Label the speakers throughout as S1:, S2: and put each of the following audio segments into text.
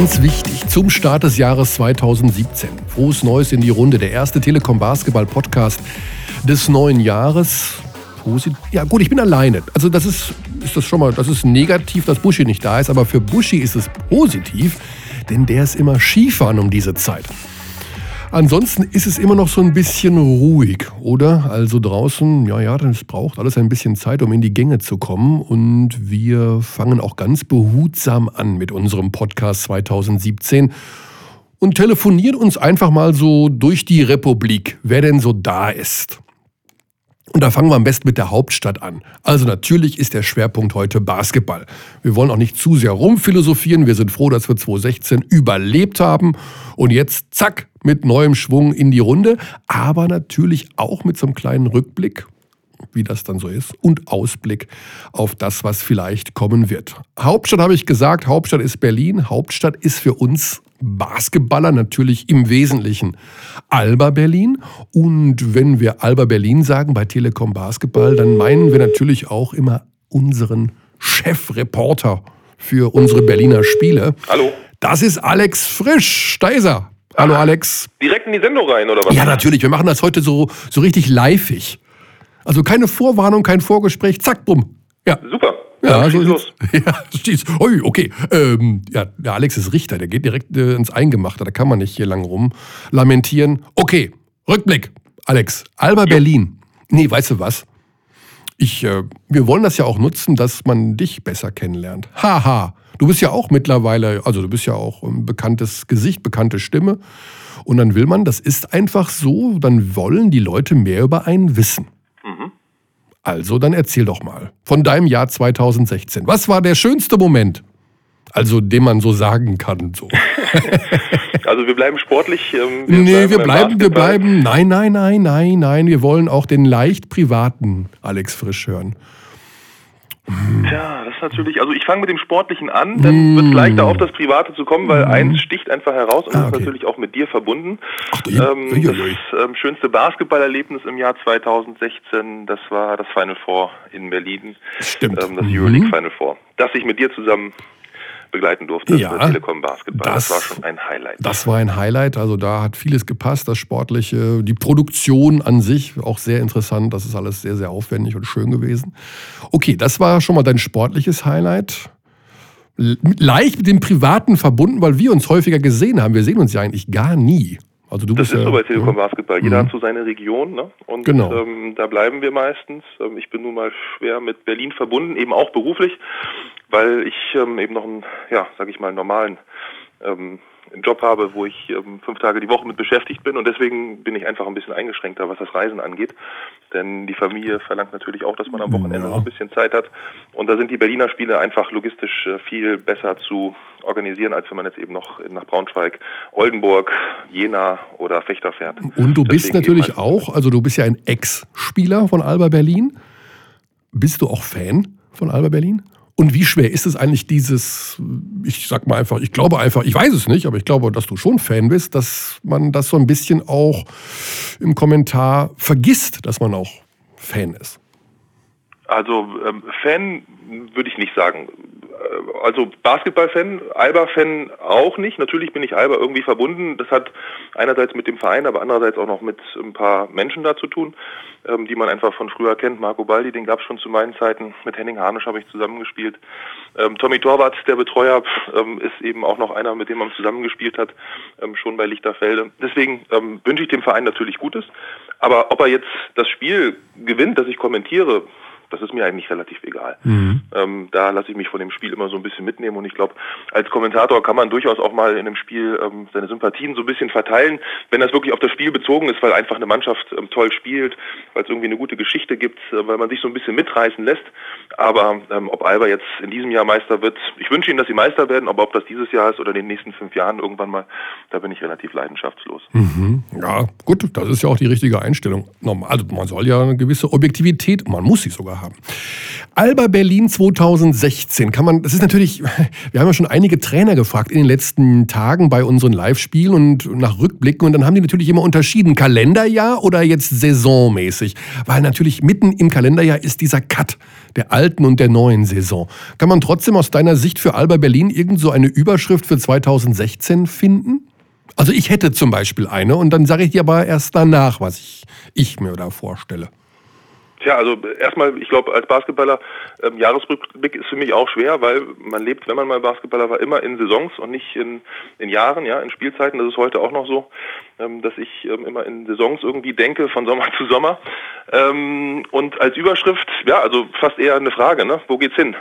S1: Ganz wichtig zum Start des Jahres 2017. Frohes Neues in die Runde. Der erste Telekom Basketball Podcast des neuen Jahres. Ja gut, ich bin alleine. Also das ist, ist das schon mal, das ist negativ, dass Buschi nicht da ist, aber für Buschi ist es positiv, denn der ist immer Skifahren um diese Zeit. Ansonsten ist es immer noch so ein bisschen ruhig, oder? Also draußen, ja, ja, es braucht alles ein bisschen Zeit, um in die Gänge zu kommen. Und wir fangen auch ganz behutsam an mit unserem Podcast 2017 und telefonieren uns einfach mal so durch die Republik, wer denn so da ist. Und da fangen wir am besten mit der Hauptstadt an. Also natürlich ist der Schwerpunkt heute Basketball. Wir wollen auch nicht zu sehr rumphilosophieren. Wir sind froh, dass wir 2016 überlebt haben. Und jetzt, zack, mit neuem Schwung in die Runde. Aber natürlich auch mit so einem kleinen Rückblick, wie das dann so ist, und Ausblick auf das, was vielleicht kommen wird. Hauptstadt habe ich gesagt, Hauptstadt ist Berlin. Hauptstadt ist für uns Basketballer natürlich im Wesentlichen Alba Berlin. Und wenn wir Alba Berlin sagen bei Telekom Basketball, dann meinen wir natürlich auch immer unseren Chefreporter für unsere Berliner Spiele.
S2: Hallo.
S1: Das ist Alex Frisch. Da ist er. Hallo
S2: Ach,
S1: Alex.
S2: Direkt in die Sendung rein, oder was?
S1: Ja, natürlich. Wir machen das heute so, so richtig liveig. Also keine Vorwarnung, kein Vorgespräch. Zack, bumm.
S2: Ja. Super.
S1: Ja, ja so los. Ja, stieß. Ui, okay. Ähm, ja, der Alex ist Richter, der geht direkt äh, ins Eingemachte, da kann man nicht hier lang rum lamentieren. Okay, Rückblick. Alex, Alba ja. Berlin. Nee, weißt du was? Ich, äh, wir wollen das ja auch nutzen, dass man dich besser kennenlernt. Haha. Du bist ja auch mittlerweile, also du bist ja auch ein bekanntes Gesicht, bekannte Stimme. Und dann will man, das ist einfach so, dann wollen die Leute mehr über einen wissen. Also, dann erzähl doch mal von deinem Jahr 2016. Was war der schönste Moment? Also, den man so sagen kann. So.
S2: also, wir bleiben sportlich.
S1: Ähm, wir nee, bleiben wir bleiben, wir bleiben. Nein, nein, nein, nein, nein. Wir wollen auch den leicht privaten Alex Frisch hören.
S2: Tja, das ist natürlich, also ich fange mit dem Sportlichen an, dann wird es leichter auf das Private zu kommen, weil mm. eins sticht einfach heraus und ah, okay. ist natürlich auch mit dir verbunden. Ach, ähm, das ähm, schönste Basketballerlebnis im Jahr 2016, das war das Final Four in Berlin.
S1: Stimmt.
S2: Ähm, das Euroleague mhm. Final Four. Das ich mit dir zusammen begleiten durfte
S1: ja,
S2: für Telekom Basketball. Das, das, war schon ein Highlight.
S1: Das war ein Highlight. Also da hat vieles gepasst. Das Sportliche, die Produktion an sich auch sehr interessant. Das ist alles sehr, sehr aufwendig und schön gewesen. Okay, das war schon mal dein sportliches Highlight. Leicht mit dem Privaten verbunden, weil wir uns häufiger gesehen haben. Wir sehen uns ja eigentlich gar nie.
S2: Also du das bist ist ja, so bei Telekom Basketball. Jeder mhm. hat so seine Region, ne? Und genau. ähm, da bleiben wir meistens. Ähm, ich bin nun mal schwer mit Berlin verbunden, eben auch beruflich weil ich ähm, eben noch einen, ja, sag ich mal, normalen ähm, Job habe, wo ich ähm, fünf Tage die Woche mit beschäftigt bin und deswegen bin ich einfach ein bisschen eingeschränkter, was das Reisen angeht. Denn die Familie verlangt natürlich auch, dass man am Wochenende ja. noch ein bisschen Zeit hat. Und da sind die Berliner Spiele einfach logistisch äh, viel besser zu organisieren, als wenn man jetzt eben noch nach Braunschweig, Oldenburg, Jena oder Fechter fährt.
S1: Und du bist natürlich auch, also du bist ja ein Ex-Spieler von Alba Berlin. Bist du auch Fan von Alba Berlin? Und wie schwer ist es eigentlich dieses, ich sag mal einfach, ich glaube einfach, ich weiß es nicht, aber ich glaube, dass du schon Fan bist, dass man das so ein bisschen auch im Kommentar vergisst, dass man auch Fan ist.
S2: Also ähm, Fan würde ich nicht sagen. Äh, also Basketball-Fan, Alba-Fan auch nicht. Natürlich bin ich Alba irgendwie verbunden. Das hat einerseits mit dem Verein, aber andererseits auch noch mit ein paar Menschen da zu tun, ähm, die man einfach von früher kennt. Marco Baldi, den gab es schon zu meinen Zeiten. Mit Henning Harnisch habe ich zusammengespielt. Ähm, Tommy Torwart, der Betreuer, ähm, ist eben auch noch einer, mit dem man zusammengespielt hat, ähm, schon bei Lichterfelde. Deswegen ähm, wünsche ich dem Verein natürlich Gutes. Aber ob er jetzt das Spiel gewinnt, das ich kommentiere, das ist mir eigentlich relativ egal. Mhm. Ähm, da lasse ich mich von dem Spiel immer so ein bisschen mitnehmen und ich glaube, als Kommentator kann man durchaus auch mal in einem Spiel ähm, seine Sympathien so ein bisschen verteilen, wenn das wirklich auf das Spiel bezogen ist, weil einfach eine Mannschaft ähm, toll spielt, weil es irgendwie eine gute Geschichte gibt, äh, weil man sich so ein bisschen mitreißen lässt. Aber ähm, ob Alba jetzt in diesem Jahr Meister wird, ich wünsche Ihnen, dass Sie Meister werden, aber ob das dieses Jahr ist oder in den nächsten fünf Jahren irgendwann mal, da bin ich relativ leidenschaftslos.
S1: Mhm. Ja, gut, das ist ja auch die richtige Einstellung. Also man soll ja eine gewisse Objektivität, man muss sie sogar Haben. Alba Berlin 2016 kann man, das ist natürlich, wir haben ja schon einige Trainer gefragt in den letzten Tagen bei unseren Live-Spielen und nach Rückblicken und dann haben die natürlich immer unterschieden, Kalenderjahr oder jetzt saisonmäßig, weil natürlich mitten im Kalenderjahr ist dieser Cut der alten und der neuen Saison. Kann man trotzdem aus deiner Sicht für Alba Berlin irgend so eine Überschrift für 2016 finden? Also ich hätte zum Beispiel eine und dann sage ich dir aber erst danach, was ich, ich mir da vorstelle.
S2: Tja, also erstmal, ich glaube, als Basketballer, ähm, Jahresrückblick ist für mich auch schwer, weil man lebt, wenn man mal Basketballer war, immer in Saisons und nicht in, in Jahren, ja, in Spielzeiten. Das ist heute auch noch so, ähm, dass ich ähm, immer in Saisons irgendwie denke, von Sommer zu Sommer. Ähm, und als Überschrift, ja, also fast eher eine Frage, ne? Wo geht's hin?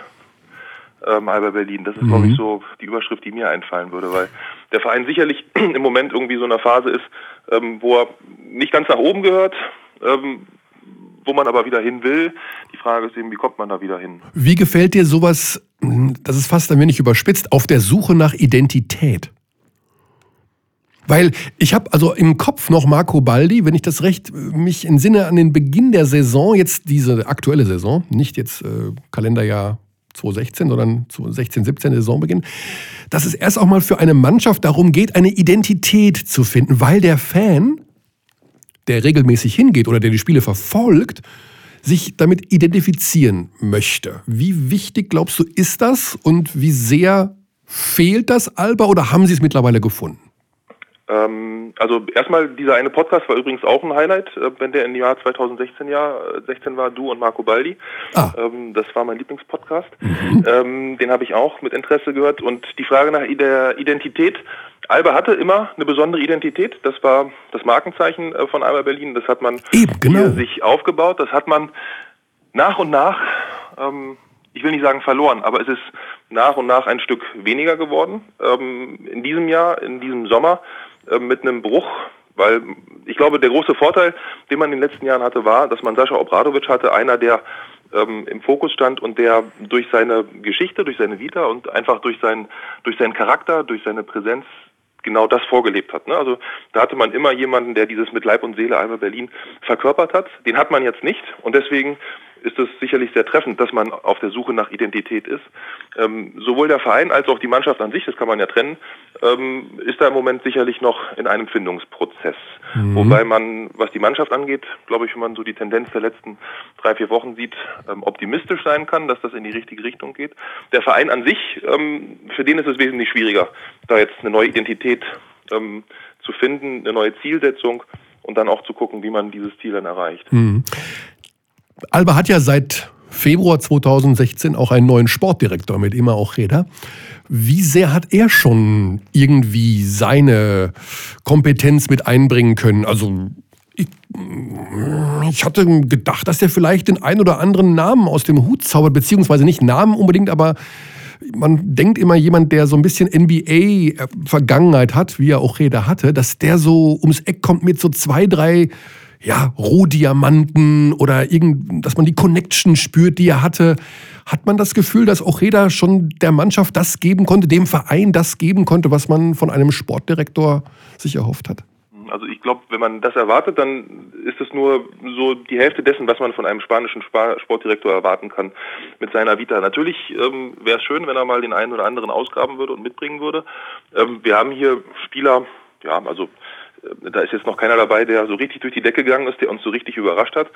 S2: ähm, Alba Berlin. Das ist, mhm. glaube ich, so die Überschrift, die mir einfallen würde, weil der Verein sicherlich im Moment irgendwie so in einer Phase ist, ähm, wo er nicht ganz nach oben gehört, ähm, wo man aber wieder hin will. Die Frage ist eben, wie kommt man da wieder hin?
S1: Wie gefällt dir sowas, das ist fast ein wenig überspitzt, auf der Suche nach Identität? Weil ich habe also im Kopf noch Marco Baldi, wenn ich das recht mich entsinne an den Beginn der Saison, jetzt diese aktuelle Saison, nicht jetzt äh, Kalenderjahr 2016, sondern 2016, 17 Saisonbeginn, dass es erst auch mal für eine Mannschaft darum geht, eine Identität zu finden, weil der Fan, der regelmäßig hingeht oder der die Spiele verfolgt, sich damit identifizieren möchte. Wie wichtig glaubst du ist das und wie sehr fehlt das Alba oder haben sie es mittlerweile gefunden?
S2: Ähm, also erstmal, dieser eine Podcast war übrigens auch ein Highlight, äh, wenn der im Jahr 2016 Jahr, 16 war, du und Marco Baldi. Ah. Ähm, das war mein Lieblingspodcast. Mhm. Ähm, den habe ich auch mit Interesse gehört. Und die Frage nach der Identität, Alba hatte immer eine besondere Identität. Das war das Markenzeichen äh, von Alba Berlin. Das hat man
S1: Eben, genau.
S2: sich aufgebaut. Das hat man nach und nach ähm, ich will nicht sagen verloren, aber es ist nach und nach ein Stück weniger geworden. Ähm, in diesem Jahr, in diesem Sommer äh, mit einem Bruch, weil ich glaube, der große Vorteil, den man in den letzten Jahren hatte, war, dass man Sascha Obradovic hatte, einer, der ähm, im Fokus stand und der durch seine Geschichte, durch seine Vita und einfach durch seinen, durch seinen Charakter, durch seine Präsenz genau das vorgelebt hat. Ne? Also da hatte man immer jemanden, der dieses mit Leib und Seele Alba Berlin verkörpert hat. Den hat man jetzt nicht und deswegen ist es sicherlich sehr treffend, dass man auf der Suche nach Identität ist. Ähm, sowohl der Verein als auch die Mannschaft an sich, das kann man ja trennen, ähm, ist da im Moment sicherlich noch in einem Findungsprozess. Mhm. Wobei man, was die Mannschaft angeht, glaube ich, wenn man so die Tendenz der letzten drei, vier Wochen sieht, ähm, optimistisch sein kann, dass das in die richtige Richtung geht. Der Verein an sich, ähm, für den ist es wesentlich schwieriger, da jetzt eine neue Identität ähm, zu finden, eine neue Zielsetzung und dann auch zu gucken, wie man dieses Ziel dann erreicht.
S1: Mhm. Alba hat ja seit Februar 2016 auch einen neuen Sportdirektor mit immer auch Räder. Wie sehr hat er schon irgendwie seine Kompetenz mit einbringen können? Also ich, ich hatte gedacht, dass er vielleicht den ein oder anderen Namen aus dem Hut zaubert, beziehungsweise nicht Namen unbedingt, aber man denkt immer jemand, der so ein bisschen NBA-Vergangenheit hat, wie er auch Räder hatte, dass der so ums Eck kommt mit so zwei, drei ja, Rohdiamanten oder irgend, dass man die Connection spürt, die er hatte. Hat man das Gefühl, dass Ojeda schon der Mannschaft das geben konnte, dem Verein das geben konnte, was man von einem Sportdirektor sich erhofft hat?
S2: Also ich glaube, wenn man das erwartet, dann ist es nur so die Hälfte dessen, was man von einem spanischen Sportdirektor erwarten kann mit seiner Vita. Natürlich ähm, wäre es schön, wenn er mal den einen oder anderen ausgraben würde und mitbringen würde. Ähm, wir haben hier Spieler, ja, also da ist jetzt noch keiner dabei, der so richtig durch die Decke gegangen ist, der uns so richtig überrascht hat.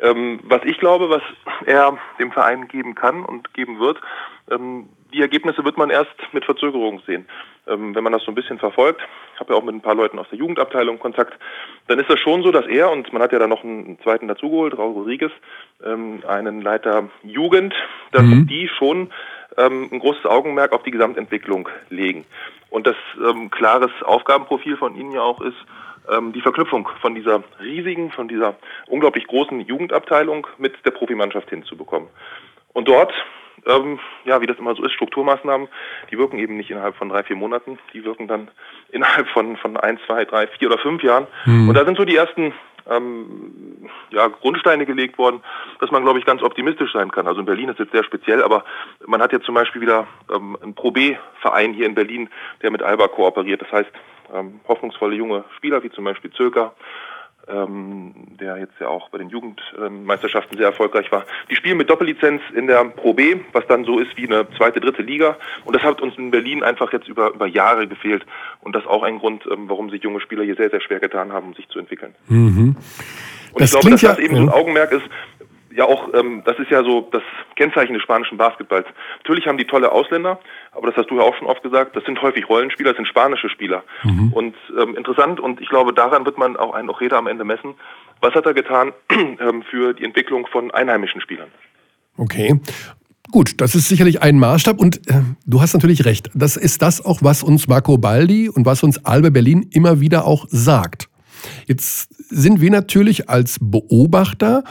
S2: Ähm, was ich glaube, was er dem Verein geben kann und geben wird, ähm, die Ergebnisse wird man erst mit Verzögerung sehen. Ähm, wenn man das so ein bisschen verfolgt, ich habe ja auch mit ein paar Leuten aus der Jugendabteilung Kontakt, dann ist das schon so, dass er, und man hat ja da noch einen zweiten dazugeholt, Raul Rodriguez, ähm, einen Leiter Jugend, dass mhm. die schon ähm, ein großes Augenmerk auf die Gesamtentwicklung legen. Und das ähm, klares Aufgabenprofil von Ihnen ja auch ist, ähm, die Verknüpfung von dieser riesigen, von dieser unglaublich großen Jugendabteilung mit der Profimannschaft hinzubekommen. Und dort, ähm, ja, wie das immer so ist, Strukturmaßnahmen, die wirken eben nicht innerhalb von drei, vier Monaten, die wirken dann innerhalb von, von ein, zwei, drei, vier oder fünf Jahren. Mhm. Und da sind so die ersten ähm, ja, Grundsteine gelegt worden, dass man, glaube ich, ganz optimistisch sein kann. Also in Berlin ist jetzt sehr speziell, aber man hat jetzt zum Beispiel wieder ähm, einen Pro B-Verein hier in Berlin, der mit Alba kooperiert. Das heißt, ähm, hoffnungsvolle junge Spieler wie zum Beispiel Zöker, ähm, der jetzt ja auch bei den Jugendmeisterschaften sehr erfolgreich war. Die spielen mit Doppellizenz in der Pro B, was dann so ist wie eine zweite, dritte Liga. Und das hat uns in Berlin einfach jetzt über, über Jahre gefehlt. Und das ist auch ein Grund, ähm, warum sich junge Spieler hier sehr, sehr schwer getan haben, um sich zu entwickeln. Mhm. Und das ich glaube, dass das eben ja. so ein Augenmerk ist, ja auch, ähm, das ist ja so das Kennzeichen des spanischen Basketballs. Natürlich haben die tolle Ausländer, aber das hast du ja auch schon oft gesagt, das sind häufig Rollenspieler, das sind spanische Spieler. Mhm. Und ähm, interessant, und ich glaube, daran wird man auch einen Ocheda am Ende messen, was hat er getan ähm, für die Entwicklung von einheimischen Spielern.
S1: Okay. Gut, das ist sicherlich ein Maßstab und äh, du hast natürlich recht. Das ist das auch, was uns Marco Baldi und was uns Albe Berlin immer wieder auch sagt. Jetzt sind wir natürlich als Beobachter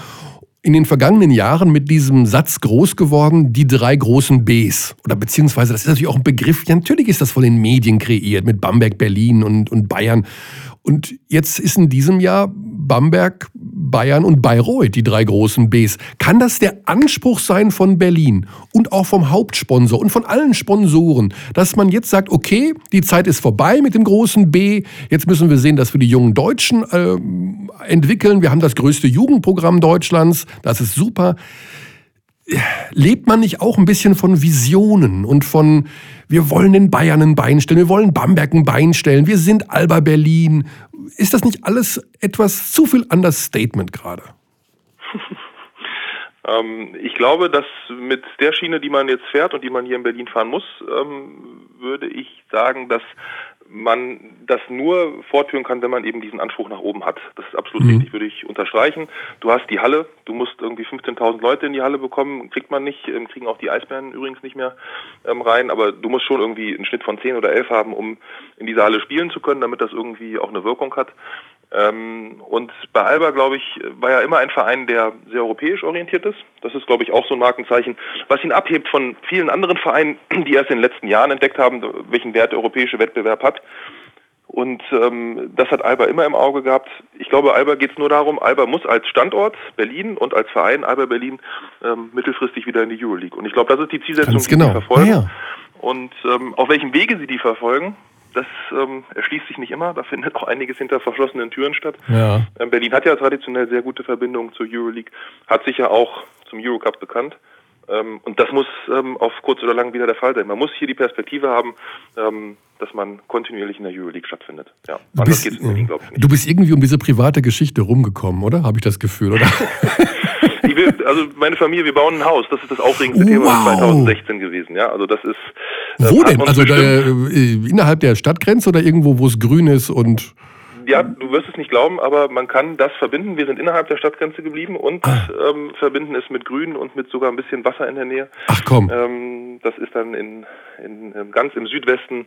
S1: in den vergangenen Jahren mit diesem Satz groß geworden, die drei großen Bs. Oder beziehungsweise, das ist natürlich auch ein Begriff, ja, natürlich ist das von den Medien kreiert, mit Bamberg, Berlin und, und Bayern. Und jetzt ist in diesem Jahr Bamberg, Bayern und Bayreuth die drei großen Bs. Kann das der Anspruch sein von Berlin und auch vom Hauptsponsor und von allen Sponsoren, dass man jetzt sagt, okay, die Zeit ist vorbei mit dem großen B, jetzt müssen wir sehen, dass wir die jungen Deutschen äh, entwickeln. Wir haben das größte Jugendprogramm Deutschlands, das ist super lebt man nicht auch ein bisschen von Visionen und von, wir wollen den Bayern ein Bein stellen, wir wollen Bamberg ein Bein stellen, wir sind Alba Berlin. Ist das nicht alles etwas zu viel Understatement gerade?
S2: ähm, ich glaube, dass mit der Schiene, die man jetzt fährt und die man hier in Berlin fahren muss, ähm, würde ich sagen, dass man das nur fortführen kann, wenn man eben diesen Anspruch nach oben hat. Das ist absolut mhm. richtig, würde ich unterstreichen. Du hast die Halle, du musst irgendwie 15.000 Leute in die Halle bekommen, kriegt man nicht, ähm, kriegen auch die Eisbären übrigens nicht mehr ähm, rein, aber du musst schon irgendwie einen Schnitt von 10 oder 11 haben, um in dieser Halle spielen zu können, damit das irgendwie auch eine Wirkung hat. Ähm, und bei Alba, glaube ich, war ja immer ein Verein, der sehr europäisch orientiert ist. Das ist, glaube ich, auch so ein Markenzeichen, was ihn abhebt von vielen anderen Vereinen, die erst in den letzten Jahren entdeckt haben, welchen Wert der europäische Wettbewerb hat. Und ähm, das hat Alba immer im Auge gehabt. Ich glaube, Alba geht es nur darum, Alba muss als Standort Berlin und als Verein Alba Berlin ähm, mittelfristig wieder in die Euroleague. Und ich glaube, das ist die Zielsetzung,
S1: genau.
S2: die sie verfolgen.
S1: Ja.
S2: Und ähm, auf welchem Wege sie die verfolgen, das ähm, erschließt sich nicht immer. Da findet auch einiges hinter verschlossenen Türen statt. Ja. Ähm, Berlin hat ja traditionell sehr gute Verbindungen zur Euroleague, hat sich ja auch zum Eurocup bekannt. Ähm, und das muss ähm, auf kurz oder lang wieder der Fall sein. Man muss hier die Perspektive haben, ähm, dass man kontinuierlich in der Euroleague stattfindet. Ja,
S1: du bist, Berlin, glaube ich, nicht. Du bist irgendwie um diese private Geschichte rumgekommen, oder? Habe ich das Gefühl, oder?
S2: will, also meine Familie, wir bauen ein Haus. Das ist das aufregendste wow. Thema 2016 gewesen. Ja, also das ist.
S1: Wo denn? Also da, äh, innerhalb der Stadtgrenze oder irgendwo, wo es grün ist und
S2: ja, du wirst es nicht glauben, aber man kann das verbinden. Wir sind innerhalb der Stadtgrenze geblieben und ah. ähm, verbinden es mit Grün und mit sogar ein bisschen Wasser in der Nähe.
S1: Ach komm.
S2: Ähm, das ist dann in, in, ähm, ganz im Südwesten.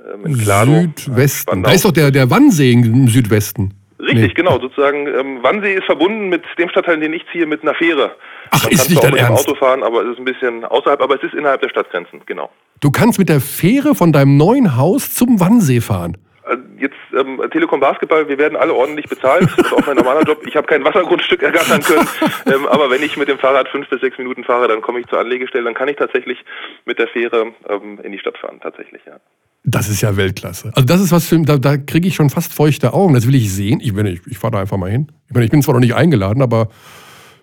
S2: Ähm, in Klado,
S1: Südwesten. Da ist doch der, der Wannsee im Südwesten.
S2: Richtig, nee. genau. Sozusagen, ähm, Wannsee ist verbunden mit dem Stadtteil, den ich ziehe, mit einer Fähre.
S1: Ach, Man ist nicht dein Ernst?
S2: Auto fahren, aber es ist ein bisschen außerhalb, aber es ist innerhalb der Stadtgrenzen, genau.
S1: Du kannst mit der Fähre von deinem neuen Haus zum Wannsee fahren.
S2: Äh, jetzt ähm, Telekom Basketball, wir werden alle ordentlich bezahlt. Das ist auch mein normaler Job. Ich habe kein Wassergrundstück ergattern können, ähm, aber wenn ich mit dem Fahrrad fünf bis sechs Minuten fahre, dann komme ich zur Anlegestelle, dann kann ich tatsächlich mit der Fähre ähm, in die Stadt fahren, tatsächlich, ja.
S1: Das ist ja Weltklasse. Also das ist was für, da, da kriege ich schon fast feuchte Augen. Das will ich sehen. Ich, ich, ich fahre da einfach mal hin. Ich, meine, ich bin zwar noch nicht eingeladen, aber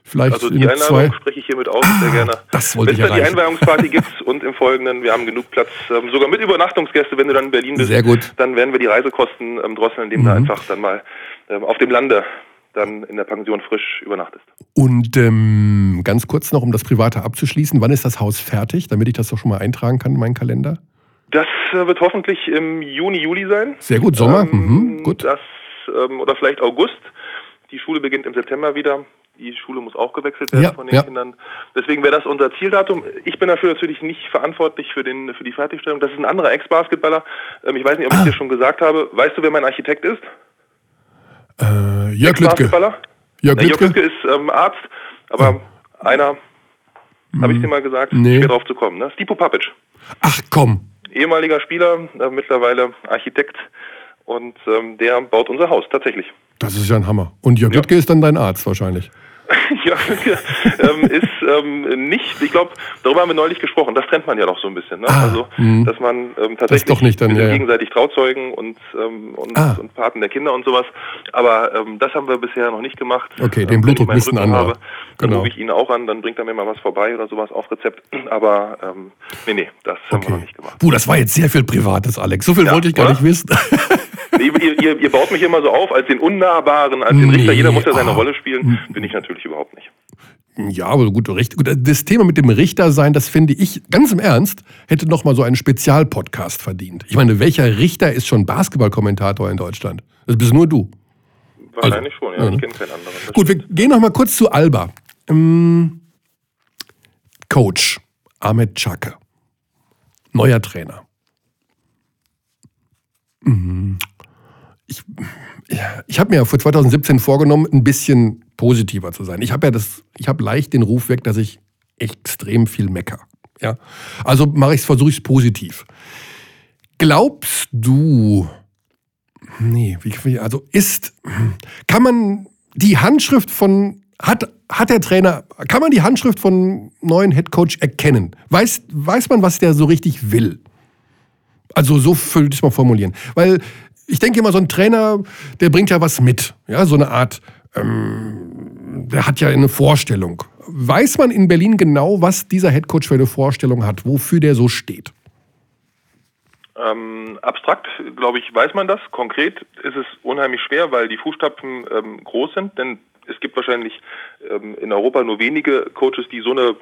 S1: vielleicht
S2: Also die Einladung zwei... spreche ich hiermit aus, ah, sehr gerne.
S1: Das wollte
S2: wenn es dann die Einweihungsparty gibt und im Folgenden, wir haben genug Platz, ähm, sogar mit Übernachtungsgäste, wenn du dann in Berlin bist,
S1: sehr gut.
S2: dann werden wir die Reisekosten ähm, drosseln, indem mhm. du einfach dann mal ähm, auf dem Lande dann in der Pension frisch übernachtest.
S1: Und ähm, ganz kurz noch, um das Private abzuschließen, wann ist das Haus fertig, damit ich das doch schon mal eintragen kann in meinen Kalender?
S2: Das äh, wird hoffentlich im Juni, Juli sein.
S1: Sehr gut, Sommer. Ähm, mhm, gut.
S2: Das, ähm, oder vielleicht August. Die Schule beginnt im September wieder. Die Schule muss auch gewechselt werden ja, von den ja. Kindern. Deswegen wäre das unser Zieldatum. Ich bin dafür natürlich nicht verantwortlich für, den, für die Fertigstellung. Das ist ein anderer Ex-Basketballer. Ähm, ich weiß nicht, ob ich ah. dir schon gesagt habe. Weißt du, wer mein Architekt ist?
S1: Äh, Jörg Lüttke.
S2: Jörg Lüttke? Jörg Lüttke ist ähm, Arzt, aber oh. einer, mhm. habe ich dir mal gesagt, nee. schwer drauf zu kommen. Ne? Stipo Papic.
S1: Ach komm
S2: ehemaliger Spieler, äh, mittlerweile Architekt und ähm, der baut unser Haus tatsächlich.
S1: Das ist ja ein Hammer. Und Jörg ja. Lüttke ist dann dein Arzt wahrscheinlich.
S2: ja, ähm, ist ähm, nicht, ich glaube, darüber haben wir neulich gesprochen, das trennt man ja doch so ein bisschen. Ne?
S1: Ah,
S2: also,
S1: mh.
S2: dass man ähm, tatsächlich
S1: doch nicht dann, ja,
S2: gegenseitig Trauzeugen und, ähm, und,
S1: Ah.
S2: und Paten der Kinder und sowas. Aber ähm, das haben wir bisher noch nicht gemacht.
S1: Okay,
S2: Ähm,
S1: den Blutdruck
S2: Rücken
S1: anderer.
S2: habe, Dann
S1: Genau.
S2: rufe ich ihn auch an, dann bringt er mir mal was vorbei oder sowas auf Rezept. Aber nee, nee, das haben wir noch
S1: Okay.
S2: nicht gemacht.
S1: Puh, das war jetzt sehr viel Privates, Alex. So viel
S2: Ja,
S1: wollte ich gar
S2: oder?
S1: nicht wissen.
S2: ihr, ihr, ihr, ihr baut mich immer so auf als den Unnahbaren, als den
S1: Nee,
S2: Richter. Jeder muss ja seine
S1: ah.
S2: Rolle spielen. Bin ich natürlich überhaupt nicht.
S1: Ja, aber gut, recht, gut, das Thema mit dem Richter sein, das finde ich ganz im Ernst, hätte noch mal so einen Spezialpodcast verdient. Ich meine, welcher Richter ist schon Basketballkommentator in Deutschland? Das bist nur du.
S2: Wahrscheinlich schon, ja.
S1: ja?
S2: Ich kenne keinen anderen.
S1: Gut, wir gehen noch mal kurz zu Alba. Ähm, Coach Ahmed Chake, neuer Trainer. Mhm. Ich, ich habe mir für 2017 vorgenommen, ein bisschen positiver zu sein. Ich habe ja das, ich habe leicht den Ruf weg, dass ich extrem viel mecker. Ja, also mache ich es, versuche ich es positiv. Glaubst du, nee, wie- also ist, kann man die Handschrift von, hat, hat der Trainer, kann man die Handschrift von neuen Headcoach erkennen? Weiß, weiß man, was der so richtig will? Also so würde ich es mal formulieren. Weil ich denke immer, so ein Trainer, der bringt ja was mit. Ja, so eine Art, ähm, der hat ja eine Vorstellung. Weiß man in Berlin genau, was dieser Headcoach für eine Vorstellung hat, wofür der so steht?
S2: Ähm, abstrakt, glaube ich, weiß man das. Konkret ist es unheimlich schwer, weil die Fußstapfen ähm, groß sind, denn es gibt wahrscheinlich ähm, in Europa nur wenige Coaches, die so eine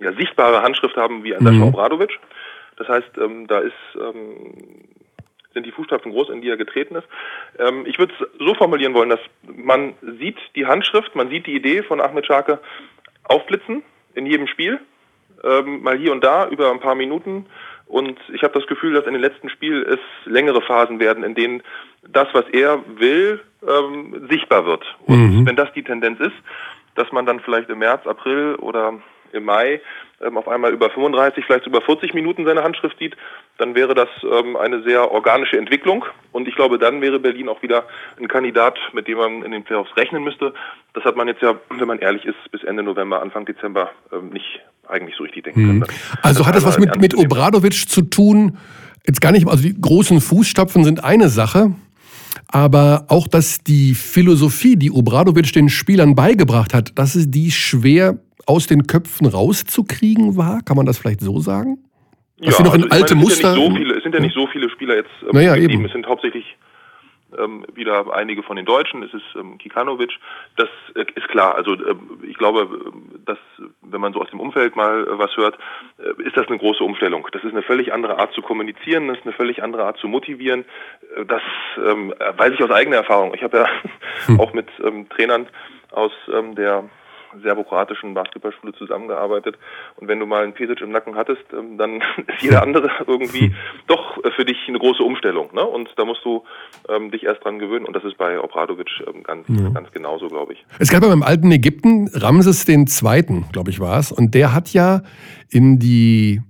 S2: ja, sichtbare Handschrift haben wie Sascha
S1: Mhm.
S2: Obradovic. Das heißt, ähm, da ist, ähm, sind die Fußstapfen groß, in die er getreten ist. Ähm, ich würde es so formulieren wollen, dass man sieht die Handschrift, man sieht die Idee von Ahmed Schake aufblitzen in jedem Spiel ähm, mal hier und da über ein paar Minuten. Und ich habe das Gefühl, dass in den letzten Spielen es längere Phasen werden, in denen das, was er will, ähm, sichtbar wird. Und
S1: Mhm.
S2: wenn das die Tendenz ist, dass man dann vielleicht im März, April oder im Mai ähm, auf einmal über 35, vielleicht über 40 Minuten seine Handschrift sieht, dann wäre das ähm, eine sehr organische Entwicklung. Und ich glaube, dann wäre Berlin auch wieder ein Kandidat, mit dem man in den Playoffs rechnen müsste. Das hat man jetzt ja, wenn man ehrlich ist, bis Ende November, Anfang Dezember ähm, nicht eigentlich so richtig denken können.
S1: Also hat das was mit, mit. Obradovic zu tun? Jetzt gar nicht, also die großen Fußstapfen sind eine Sache, aber auch, dass die Philosophie, die Obradovic den Spielern beigebracht hat, dass es die schwer aus den Köpfen rauszukriegen war? Kann man das vielleicht so sagen? Dass sie noch in
S2: ich
S1: alte
S2: meine, es
S1: Muster.
S2: Sind ja so viele, es sind ja nicht so viele Spieler jetzt ähm,
S1: Naja, eben.
S2: Es sind hauptsächlich ähm, wieder einige von den Deutschen. Es ist ähm, Kikanovic. Das äh, ist klar. Also ähm, ich glaube, ähm, dass wenn man so aus dem Umfeld mal äh, was hört, äh, ist das eine große Umstellung. Das ist eine völlig andere Art zu kommunizieren. Das ist eine völlig andere Art zu motivieren. Äh, Das ähm, weiß ich aus eigener Erfahrung. Ich habe ja
S1: Hm.
S2: auch mit ähm, Trainern aus ähm, der serbokroatischen Basketballschule zusammengearbeitet. Und wenn du mal einen Pesic im Nacken hattest, ähm, dann ist jeder andere irgendwie doch äh, für dich eine große Umstellung. Ne? Und da musst du ähm, dich erst dran gewöhnen. Und das ist bei Obradovic ähm, ganz, ganz genauso, glaube ich.
S1: Es gab ja beim alten Ägypten Ramses den Zweiten, glaube ich, war es. Und der hat ja in die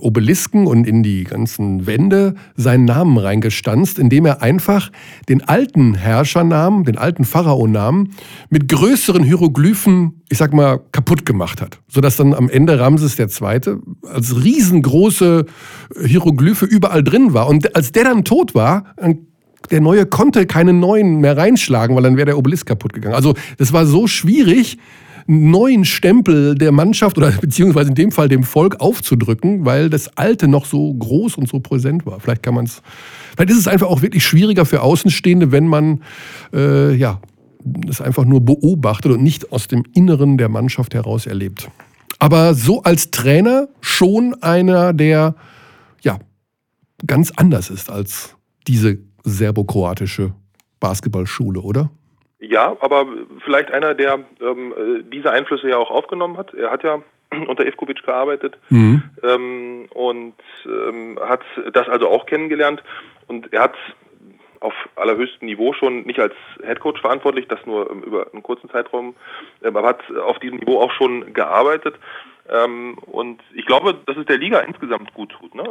S1: Obelisken und in die ganzen Wände seinen Namen reingestanzt, indem er einfach den alten Herrschernamen, den alten Pharaonamen mit größeren Hieroglyphen, ich sag mal, kaputt gemacht hat. Sodass dann am Ende Ramses Zweite als riesengroße Hieroglyphe überall drin war. Und als der dann tot war, der Neue konnte keine neuen mehr reinschlagen, weil dann wäre der Obelisk kaputt gegangen. Also das war so schwierig, neuen Stempel der Mannschaft oder beziehungsweise in dem Fall dem Volk aufzudrücken, weil das Alte noch so groß und so präsent war. Vielleicht kann man es, vielleicht ist es einfach auch wirklich schwieriger für Außenstehende, wenn man äh, ja es einfach nur beobachtet und nicht aus dem Inneren der Mannschaft heraus erlebt. Aber so als Trainer schon einer, der ja ganz anders ist als diese serbokroatische Basketballschule, oder?
S2: Ja, aber vielleicht einer, der ähm, äh, diese Einflüsse ja auch aufgenommen hat. Er hat ja unter Ivkovic gearbeitet
S1: Mhm.
S2: ähm, und ähm, hat das also auch kennengelernt. Und er hat auf allerhöchstem Niveau schon nicht als Headcoach verantwortlich, das nur ähm, über einen kurzen Zeitraum, ähm, aber hat auf diesem Niveau auch schon gearbeitet. Ähm, und ich glaube, dass es der Liga insgesamt gut tut. Ne?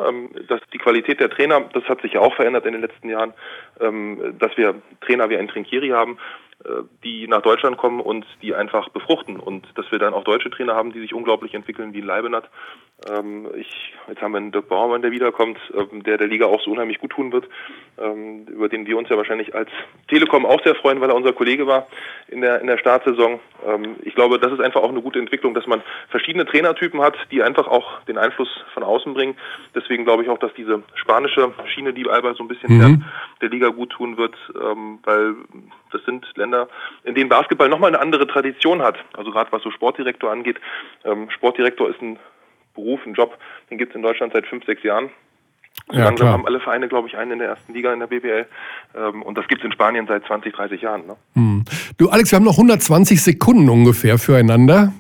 S2: Dass die Qualität der Trainer, das hat sich ja auch verändert in den letzten Jahren, dass wir Trainer wie ein Trinkieri haben, die nach Deutschland kommen und die einfach befruchten und dass wir dann auch deutsche Trainer haben, die sich unglaublich entwickeln, wie ein Leibenat. Ähm, ich, jetzt haben wir einen Dirk Bauermann, der wiederkommt, ähm, der der Liga auch so unheimlich gut tun wird, ähm, über den wir uns ja wahrscheinlich als Telekom auch sehr freuen, weil er unser Kollege war in der, in der Startsaison. ich glaube, das ist einfach auch eine gute Entwicklung, dass man verschiedene Trainertypen hat, die einfach auch den Einfluss von außen bringen. Deswegen glaube ich auch, dass diese spanische Schiene, die Alba so ein bisschen mhm. der Liga gut tun wird, weil das sind Länder, in denen Basketball nochmal eine andere Tradition hat. Also gerade was so Sportdirektor angeht. Sportdirektor ist ein Beruf, einen Job, den gibt es in Deutschland seit fünf, sechs Jahren. Ja, langsam haben alle Vereine, glaube ich, einen in der ersten Liga in der BBL. Ähm, und das gibt es in Spanien seit 20, 30 Jahren. Ne?
S1: Hm. Du, Alex, wir haben noch 120 Sekunden ungefähr füreinander.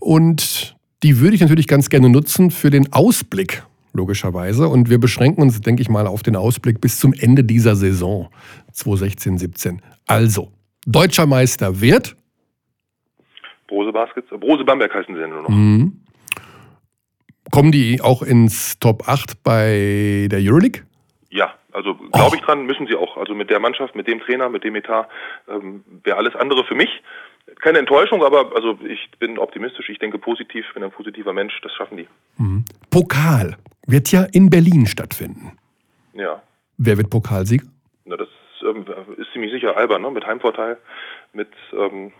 S1: Und die würde ich natürlich ganz gerne nutzen für den Ausblick, logischerweise. Und wir beschränken uns, denke ich mal, auf den Ausblick bis zum Ende dieser Saison 2016, 17. Also, deutscher Meister wird?
S2: Brose Baskets, Brose Bamberg heißen sie ja nur noch. Mhm.
S1: Kommen die auch ins Top 8 bei der Euroleague?
S2: Ja, also glaube ich dran, müssen sie auch. Also mit der Mannschaft, mit dem Trainer, mit dem Etat ähm, wäre alles andere für mich. Keine Enttäuschung, aber also ich bin optimistisch, ich denke positiv, bin ein positiver Mensch, das schaffen die.
S1: Mhm. Pokal wird ja in Berlin stattfinden.
S2: Ja.
S1: Wer wird Pokalsieger?
S2: Na, das ähm, ist ziemlich sicher Alba, ne? mit Heimvorteil, mit ähm,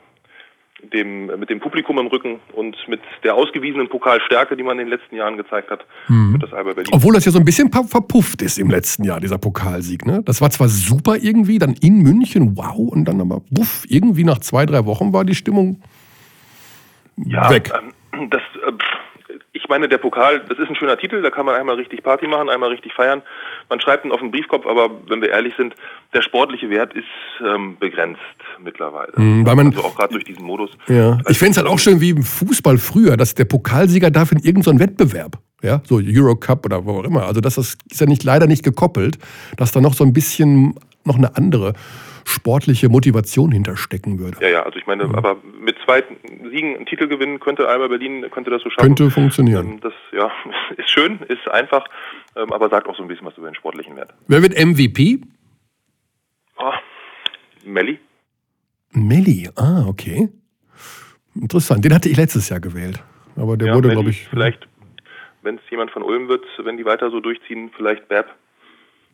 S2: dem, mit dem Publikum im Rücken und mit der ausgewiesenen Pokalstärke, die man in den letzten Jahren gezeigt hat,
S1: mhm. wird das Alba Berlin. Obwohl das ja so ein bisschen verpufft ist im letzten Jahr, dieser Pokalsieg. Ne? Das war zwar super irgendwie, dann in München, wow, und dann aber buff, irgendwie nach zwei, drei Wochen war die Stimmung
S2: ja,
S1: weg.
S2: Ähm, das, äh, ich meine, der Pokal, das ist ein schöner Titel, da kann man einmal richtig Party machen, einmal richtig feiern. Man schreibt ihn auf den Briefkopf, aber wenn wir ehrlich sind, der sportliche Wert ist ähm, begrenzt mittlerweile.
S1: Mhm, weil man,
S2: also auch gerade durch diesen Modus.
S1: Ja. Ich fände es halt auch schön wie im Fußball früher, dass der Pokalsieger darf in irgendeinen so Wettbewerb. Ja, so Eurocup oder wo auch immer. Also das ist, ist ja nicht, leider nicht gekoppelt, dass da noch so ein bisschen noch eine andere sportliche Motivation hinterstecken würde.
S2: Ja, ja, also ich meine, mhm. aber mit zwei Siegen einen Titel gewinnen könnte Alba Berlin, könnte das so schaffen.
S1: Könnte funktionieren.
S2: Ähm, das ja, ist schön, ist einfach, ähm, aber sagt auch so ein bisschen was über den sportlichen Wert.
S1: Wer wird MVP?
S2: Oh, Melli.
S1: Melli, ah, okay. Interessant. Den hatte ich letztes Jahr gewählt. Aber der ja, wurde, glaube ich.
S2: Vielleicht, wenn es jemand von Ulm wird, wenn die weiter so durchziehen, vielleicht Beb.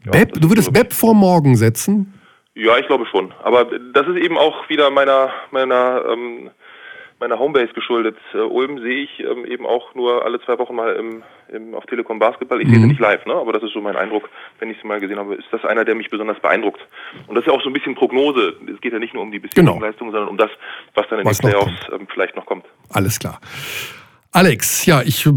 S1: Ja, Beb? Du würdest Beb vor morgen setzen?
S2: Ja, ich glaube schon. Aber das ist eben auch wieder meiner, meiner, ähm, meiner Homebase geschuldet. Äh, Ulm sehe ich ähm, eben auch nur alle zwei Wochen mal im, im, auf Telekom Basketball. Ich mhm. sehe sie nicht live, ne? aber das ist so mein Eindruck, wenn ich sie mal gesehen habe, ist das einer, der mich besonders beeindruckt. Und das ist ja auch so ein bisschen Prognose. Es geht ja nicht nur um die bisherigen genau. Leistungen, sondern um das, was dann in was den Playoffs ähm, vielleicht noch kommt.
S1: Alles klar. Alex, ja, ich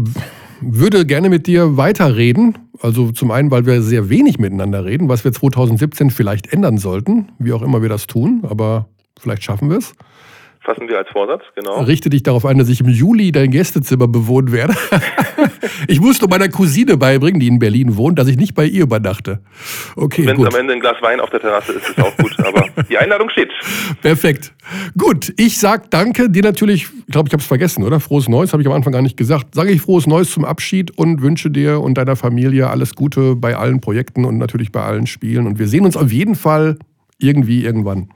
S1: würde gerne mit dir weiterreden. Also zum einen, weil wir sehr wenig miteinander reden, was wir 2017 vielleicht ändern sollten, wie auch immer wir das tun, aber vielleicht schaffen wir es.
S2: Fassen wir als Vorsatz, genau.
S1: Richte dich darauf ein, dass ich im Juli dein Gästezimmer bewohnen werde. ich musste meiner Cousine beibringen, die in Berlin wohnt, dass ich nicht bei ihr übernachte. Okay,
S2: Wenn es am Ende ein Glas Wein auf der Terrasse ist, ist auch gut. Aber die Einladung steht.
S1: Perfekt. Gut, ich sag danke. Dir natürlich, ich glaube, ich habe es vergessen, oder? Frohes Neues, habe ich am Anfang gar nicht gesagt. Sage ich frohes Neues zum Abschied und wünsche dir und deiner Familie alles Gute bei allen Projekten und natürlich bei allen Spielen. Und wir sehen uns auf jeden Fall irgendwie irgendwann.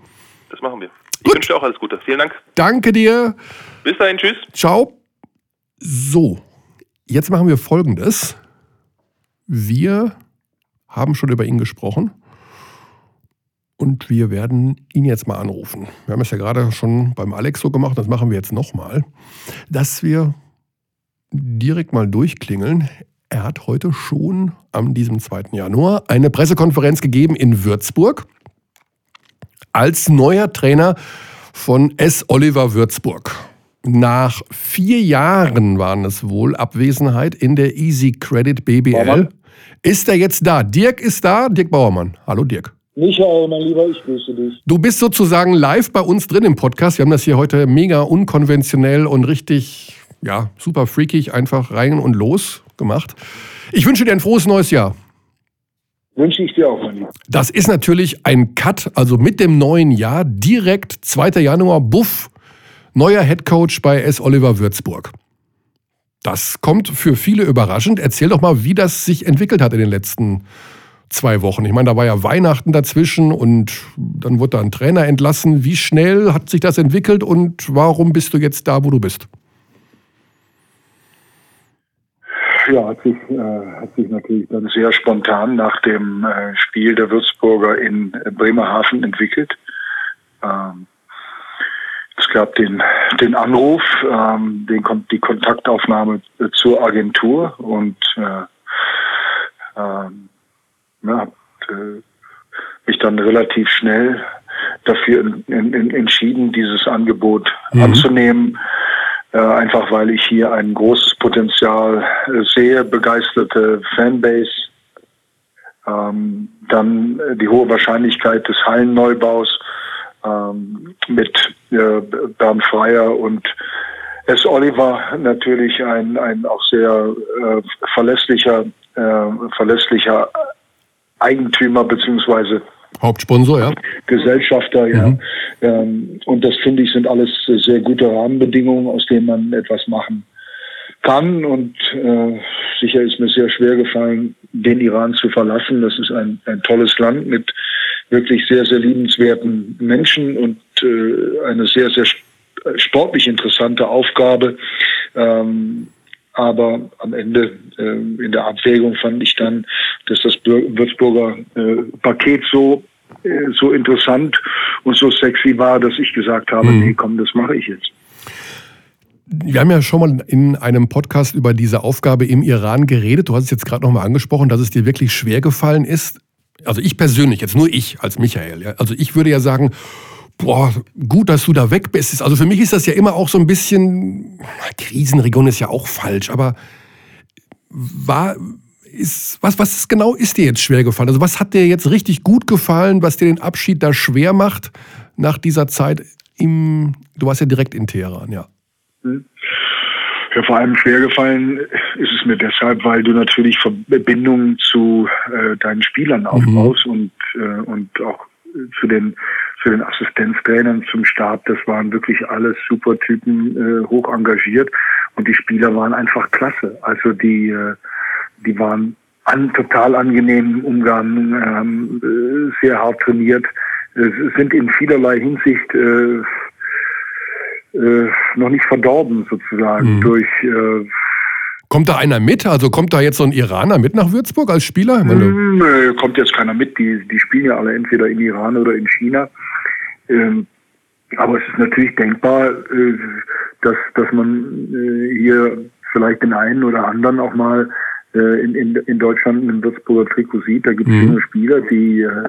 S2: Das machen wir. Ich wünsche dir auch alles Gute. Vielen Dank.
S1: Danke dir.
S2: Bis dahin, tschüss.
S1: Ciao. So, jetzt machen wir Folgendes. Wir haben schon über ihn gesprochen und wir werden ihn jetzt mal anrufen. Wir haben es ja gerade schon beim Alex so gemacht, das machen wir jetzt nochmal, dass wir direkt mal durchklingeln. Er hat heute schon am diesem 2. Januar eine Pressekonferenz gegeben in Würzburg als neuer Trainer von S. Oliver Würzburg. Nach vier Jahren waren es wohl Abwesenheit in der Easy Credit BBL. Baumann. Ist er jetzt da? Dirk ist da, Dirk Bauermann. Hallo Dirk.
S3: Michael, mein Lieber, ich grüße dich.
S1: Du bist sozusagen live bei uns drin im Podcast. Wir haben das hier heute mega unkonventionell und richtig, ja, super freakig, einfach rein und los gemacht. Ich wünsche dir ein frohes neues Jahr.
S3: Wünsche ich dir auch, mein Lieber.
S1: Das ist natürlich ein Cut, also mit dem neuen Jahr, direkt 2. Januar, Buff, neuer Headcoach bei S. Oliver Würzburg. Das kommt für viele überraschend. Erzähl doch mal, wie das sich entwickelt hat in den letzten zwei Wochen. Ich meine, da war ja Weihnachten dazwischen und dann wurde da ein Trainer entlassen. Wie schnell hat sich das entwickelt und warum bist du jetzt da, wo du bist?
S3: Ja, hat sich, äh, hat sich natürlich dann sehr spontan nach dem äh, Spiel der Würzburger in Bremerhaven entwickelt. Ähm, es gab den, den Anruf, ähm, den, die Kontaktaufnahme zur Agentur und äh, ähm, ja, äh, mich dann relativ schnell dafür in, in, entschieden, dieses Angebot mhm. anzunehmen. Äh, einfach weil ich hier ein großes Potenzial äh, sehe, begeisterte Fanbase, ähm, dann äh, die hohe Wahrscheinlichkeit des Hallenneubaus ähm, mit äh, Bernd Freier und S. Oliver natürlich ein, ein auch sehr äh, verlässlicher, äh, verlässlicher Eigentümer beziehungsweise
S1: Hauptsponsor, ja.
S3: Gesellschafter, ja. Mhm. Ähm, und das finde ich sind alles sehr gute Rahmenbedingungen, aus denen man etwas machen kann. Und äh, sicher ist mir sehr schwer gefallen, den Iran zu verlassen. Das ist ein, ein tolles Land mit wirklich sehr, sehr liebenswerten Menschen und äh, eine sehr, sehr sportlich interessante Aufgabe. Ähm, aber am Ende äh, in der Abwägung fand ich dann, dass das Würzburger äh, Paket so äh, so interessant und so sexy war, dass ich gesagt habe, mhm. nee, komm, das mache ich jetzt.
S1: Wir haben ja schon mal in einem Podcast über diese Aufgabe im Iran geredet. Du hast es jetzt gerade noch mal angesprochen, dass es dir wirklich schwer gefallen ist. Also ich persönlich, jetzt nur ich als Michael. Ja. Also ich würde ja sagen, boah, gut, dass du da weg bist. Also für mich ist das ja immer auch so ein bisschen, Krisenregion ist ja auch falsch, aber war, ist, was, was genau ist dir jetzt schwer gefallen? Also was hat dir jetzt richtig gut gefallen, was dir den Abschied da schwer macht nach dieser Zeit im, du warst ja direkt in Teheran, ja.
S3: Hm. Ja, vor allem schwer gefallen ist es mir deshalb, weil du natürlich Verbindungen zu äh, deinen Spielern aufbaust mhm. und, äh, und auch zu den zu den Assistenztrainern, zum Stab, das waren wirklich alles super Typen, äh, hoch engagiert und die Spieler waren einfach klasse. Also die, äh, die waren an, total angenehm im Umgang, ähm, äh, sehr hart trainiert, sind in vielerlei Hinsicht äh, äh, noch nicht verdorben sozusagen mhm. durch äh,
S1: Kommt da einer mit? Also kommt da jetzt so ein Iraner mit nach Würzburg als Spieler?
S3: Hm, nö, kommt jetzt keiner mit. Die, die spielen ja alle entweder in Iran oder in China. Ähm, aber es ist natürlich denkbar, äh, dass, dass man äh, hier vielleicht den einen oder anderen auch mal äh, in, in, in Deutschland im Würzburger Trikot sieht. Da gibt es mhm. junge Spieler, die äh,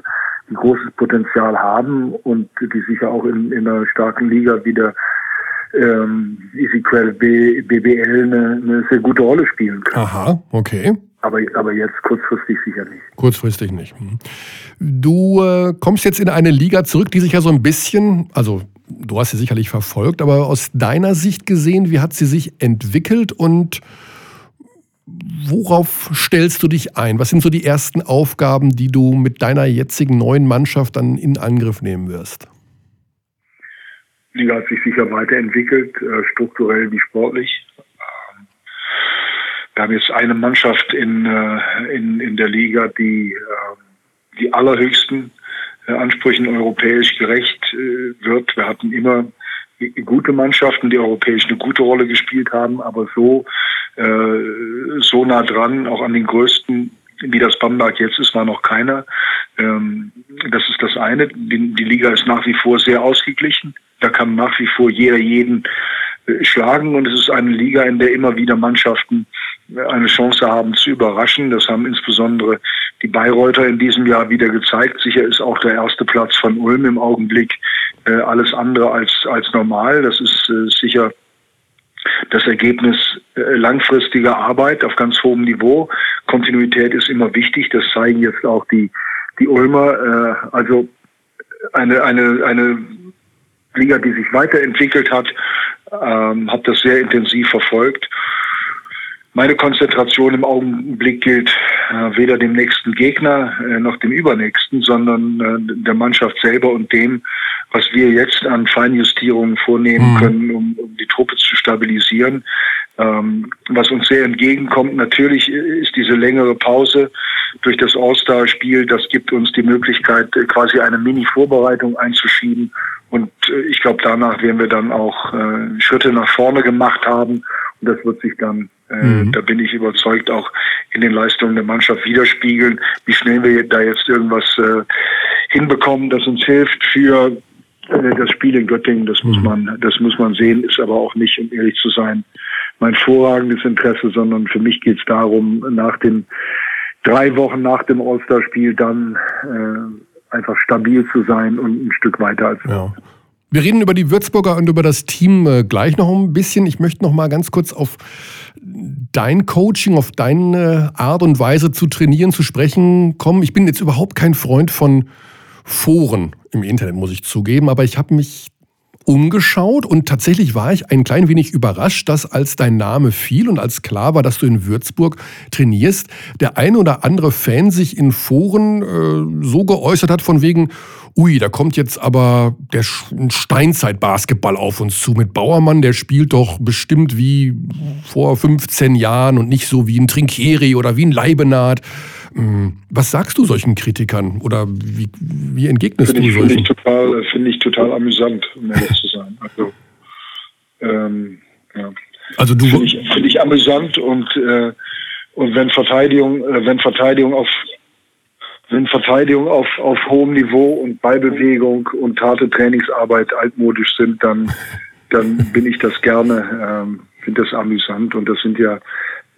S3: ein großes Potenzial haben und die sicher auch in, in einer starken Liga wieder ähm, Easy Credit B, BBL eine, eine sehr gute Rolle spielen können.
S1: Aha, okay.
S3: Aber, aber jetzt kurzfristig sicher nicht.
S1: Kurzfristig nicht. Hm. Du äh, kommst jetzt in eine Liga zurück, die sich ja so ein bisschen, also du hast sie sicherlich verfolgt, aber aus deiner Sicht gesehen, wie hat sie sich entwickelt und worauf stellst du dich ein? Was sind so die ersten Aufgaben, die du mit deiner jetzigen neuen Mannschaft dann in Angriff nehmen wirst?
S3: Die Liga hat sich sicher weiterentwickelt, äh, strukturell wie sportlich. Wir haben jetzt eine Mannschaft in, äh, in, in der Liga, die äh, die allerhöchsten äh, Ansprüchen europäisch gerecht wird. Wir hatten immer gute Mannschaften, die europäisch eine gute Rolle gespielt haben, aber so, so nah dran, auch an den größten, wie das Bamberg jetzt ist, war noch keiner. Ähm, das ist das eine. Die Liga ist nach wie vor sehr ausgeglichen. Da kann nach wie vor jeder jeden schlagen und es ist eine Liga, in der immer wieder Mannschaften eine Chance haben zu überraschen. Das haben insbesondere die Bayreuther in diesem Jahr wieder gezeigt. Sicher ist auch der erste Platz von Ulm im Augenblick äh, alles andere als, als normal. Das ist äh, sicher das Ergebnis äh, langfristiger Arbeit auf ganz hohem Niveau. Kontinuität ist immer wichtig. Das zeigen jetzt auch die, die Ulmer. Äh, also eine, eine, eine Liga, die sich weiterentwickelt hat, ähm, habe das sehr intensiv verfolgt meine Konzentration im Augenblick gilt äh, weder dem nächsten Gegner äh, noch dem übernächsten, sondern äh, der Mannschaft selber und dem, was wir jetzt an Feinjustierungen vornehmen mhm. können, um, um, die Truppe zu stabilisieren. Ähm, was uns sehr entgegenkommt, natürlich ist diese längere Pause durch das All-Star-Spiel, das gibt uns die Möglichkeit, quasi eine Mini-Vorbereitung einzuschieben. Und äh, ich glaube, danach werden wir dann auch äh, Schritte nach vorne gemacht haben. Und das wird sich dann, äh, mhm. da bin ich überzeugt, auch in den Leistungen der Mannschaft widerspiegeln. Wie schnell wir da jetzt irgendwas äh, hinbekommen, das uns hilft für äh, das Spiel in Göttingen, das muss mhm. man, das muss man sehen, ist aber auch nicht, um ehrlich zu sein, mein vorragendes Interesse, sondern für mich geht es darum, nach den drei Wochen nach dem All-Star-Spiel dann äh, einfach stabil zu sein und ein Stück weiter als
S1: ja. Wir reden über die Würzburger und über das Team äh, gleich noch ein bisschen. Ich möchte noch mal ganz kurz auf dein Coaching, auf deine Art und Weise zu trainieren, zu sprechen kommen. Ich bin jetzt überhaupt kein Freund von Foren im Internet, muss ich zugeben, aber ich habe mich umgeschaut und tatsächlich war ich ein klein wenig überrascht, dass als dein Name fiel und als klar war, dass du in Würzburg trainierst, der ein oder andere Fan sich in Foren äh, so geäußert hat von wegen, ui, da kommt jetzt aber der Steinzeit-Basketball auf uns zu mit Bauermann, der spielt doch bestimmt wie vor 15 Jahren und nicht so wie ein Trinkieri oder wie ein Leibenath. Hm, was sagst du solchen Kritikern oder wie, wie entgegnest
S3: find
S1: du
S3: ich,
S1: solchen?
S3: Finde ich, total, find ich total amüsant, um ehrlich zu sein. Also, ähm, ja. also du finde ich, find ich amüsant und äh, und wenn Verteidigung, äh, wenn Verteidigung auf wenn Verteidigung auf, auf hohem Niveau und Ballbewegung und harte Trainingsarbeit altmodisch sind, dann, dann bin ich das gerne, ähm, finde das amüsant. Und das sind ja äh,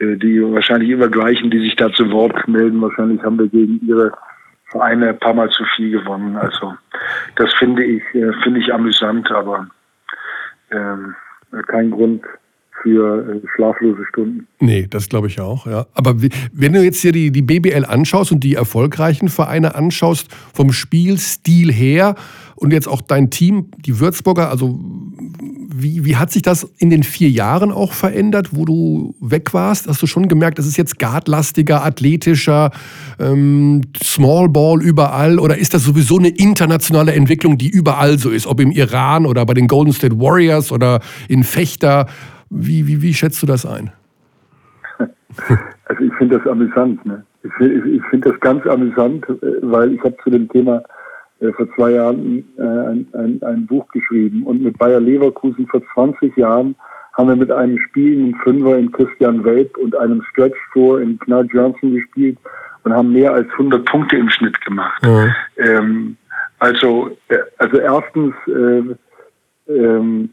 S3: die wahrscheinlich immer gleichen, die sich da zu Wort melden. Wahrscheinlich haben wir gegen ihre Vereine ein paar Mal zu viel gewonnen. Also das finde ich, äh, finde ich amüsant, aber ähm, kein Grund für äh, schlaflose Stunden.
S1: Nee, das glaube ich auch, ja. Aber wenn du jetzt hier die, die BBL anschaust und die erfolgreichen Vereine anschaust, vom Spielstil her und jetzt auch dein Team, die Würzburger, also wie, wie hat sich das in den vier Jahren auch verändert, wo du weg warst? Hast du schon gemerkt, das ist jetzt guardlastiger, athletischer, ähm, Small Ball überall? Oder ist das sowieso eine internationale Entwicklung, die überall so ist? Ob im Iran oder bei den Golden State Warriors oder in Fechter? Wie, wie, wie schätzt du das ein?
S3: Also ich finde das amüsant. Ne? Ich, ich finde das ganz amüsant, äh, weil ich habe zu dem Thema äh, vor zwei Jahren äh, ein, ein, ein, Buch geschrieben. Und mit Bayer Leverkusen vor 20 Jahren haben wir mit einem spielenden Fünfer in Christian Welp und einem Stretch Four in Knall Johnson gespielt und haben mehr als 100 Punkte im Schnitt gemacht. Mhm. Ähm, also, äh, also erstens äh, ähm,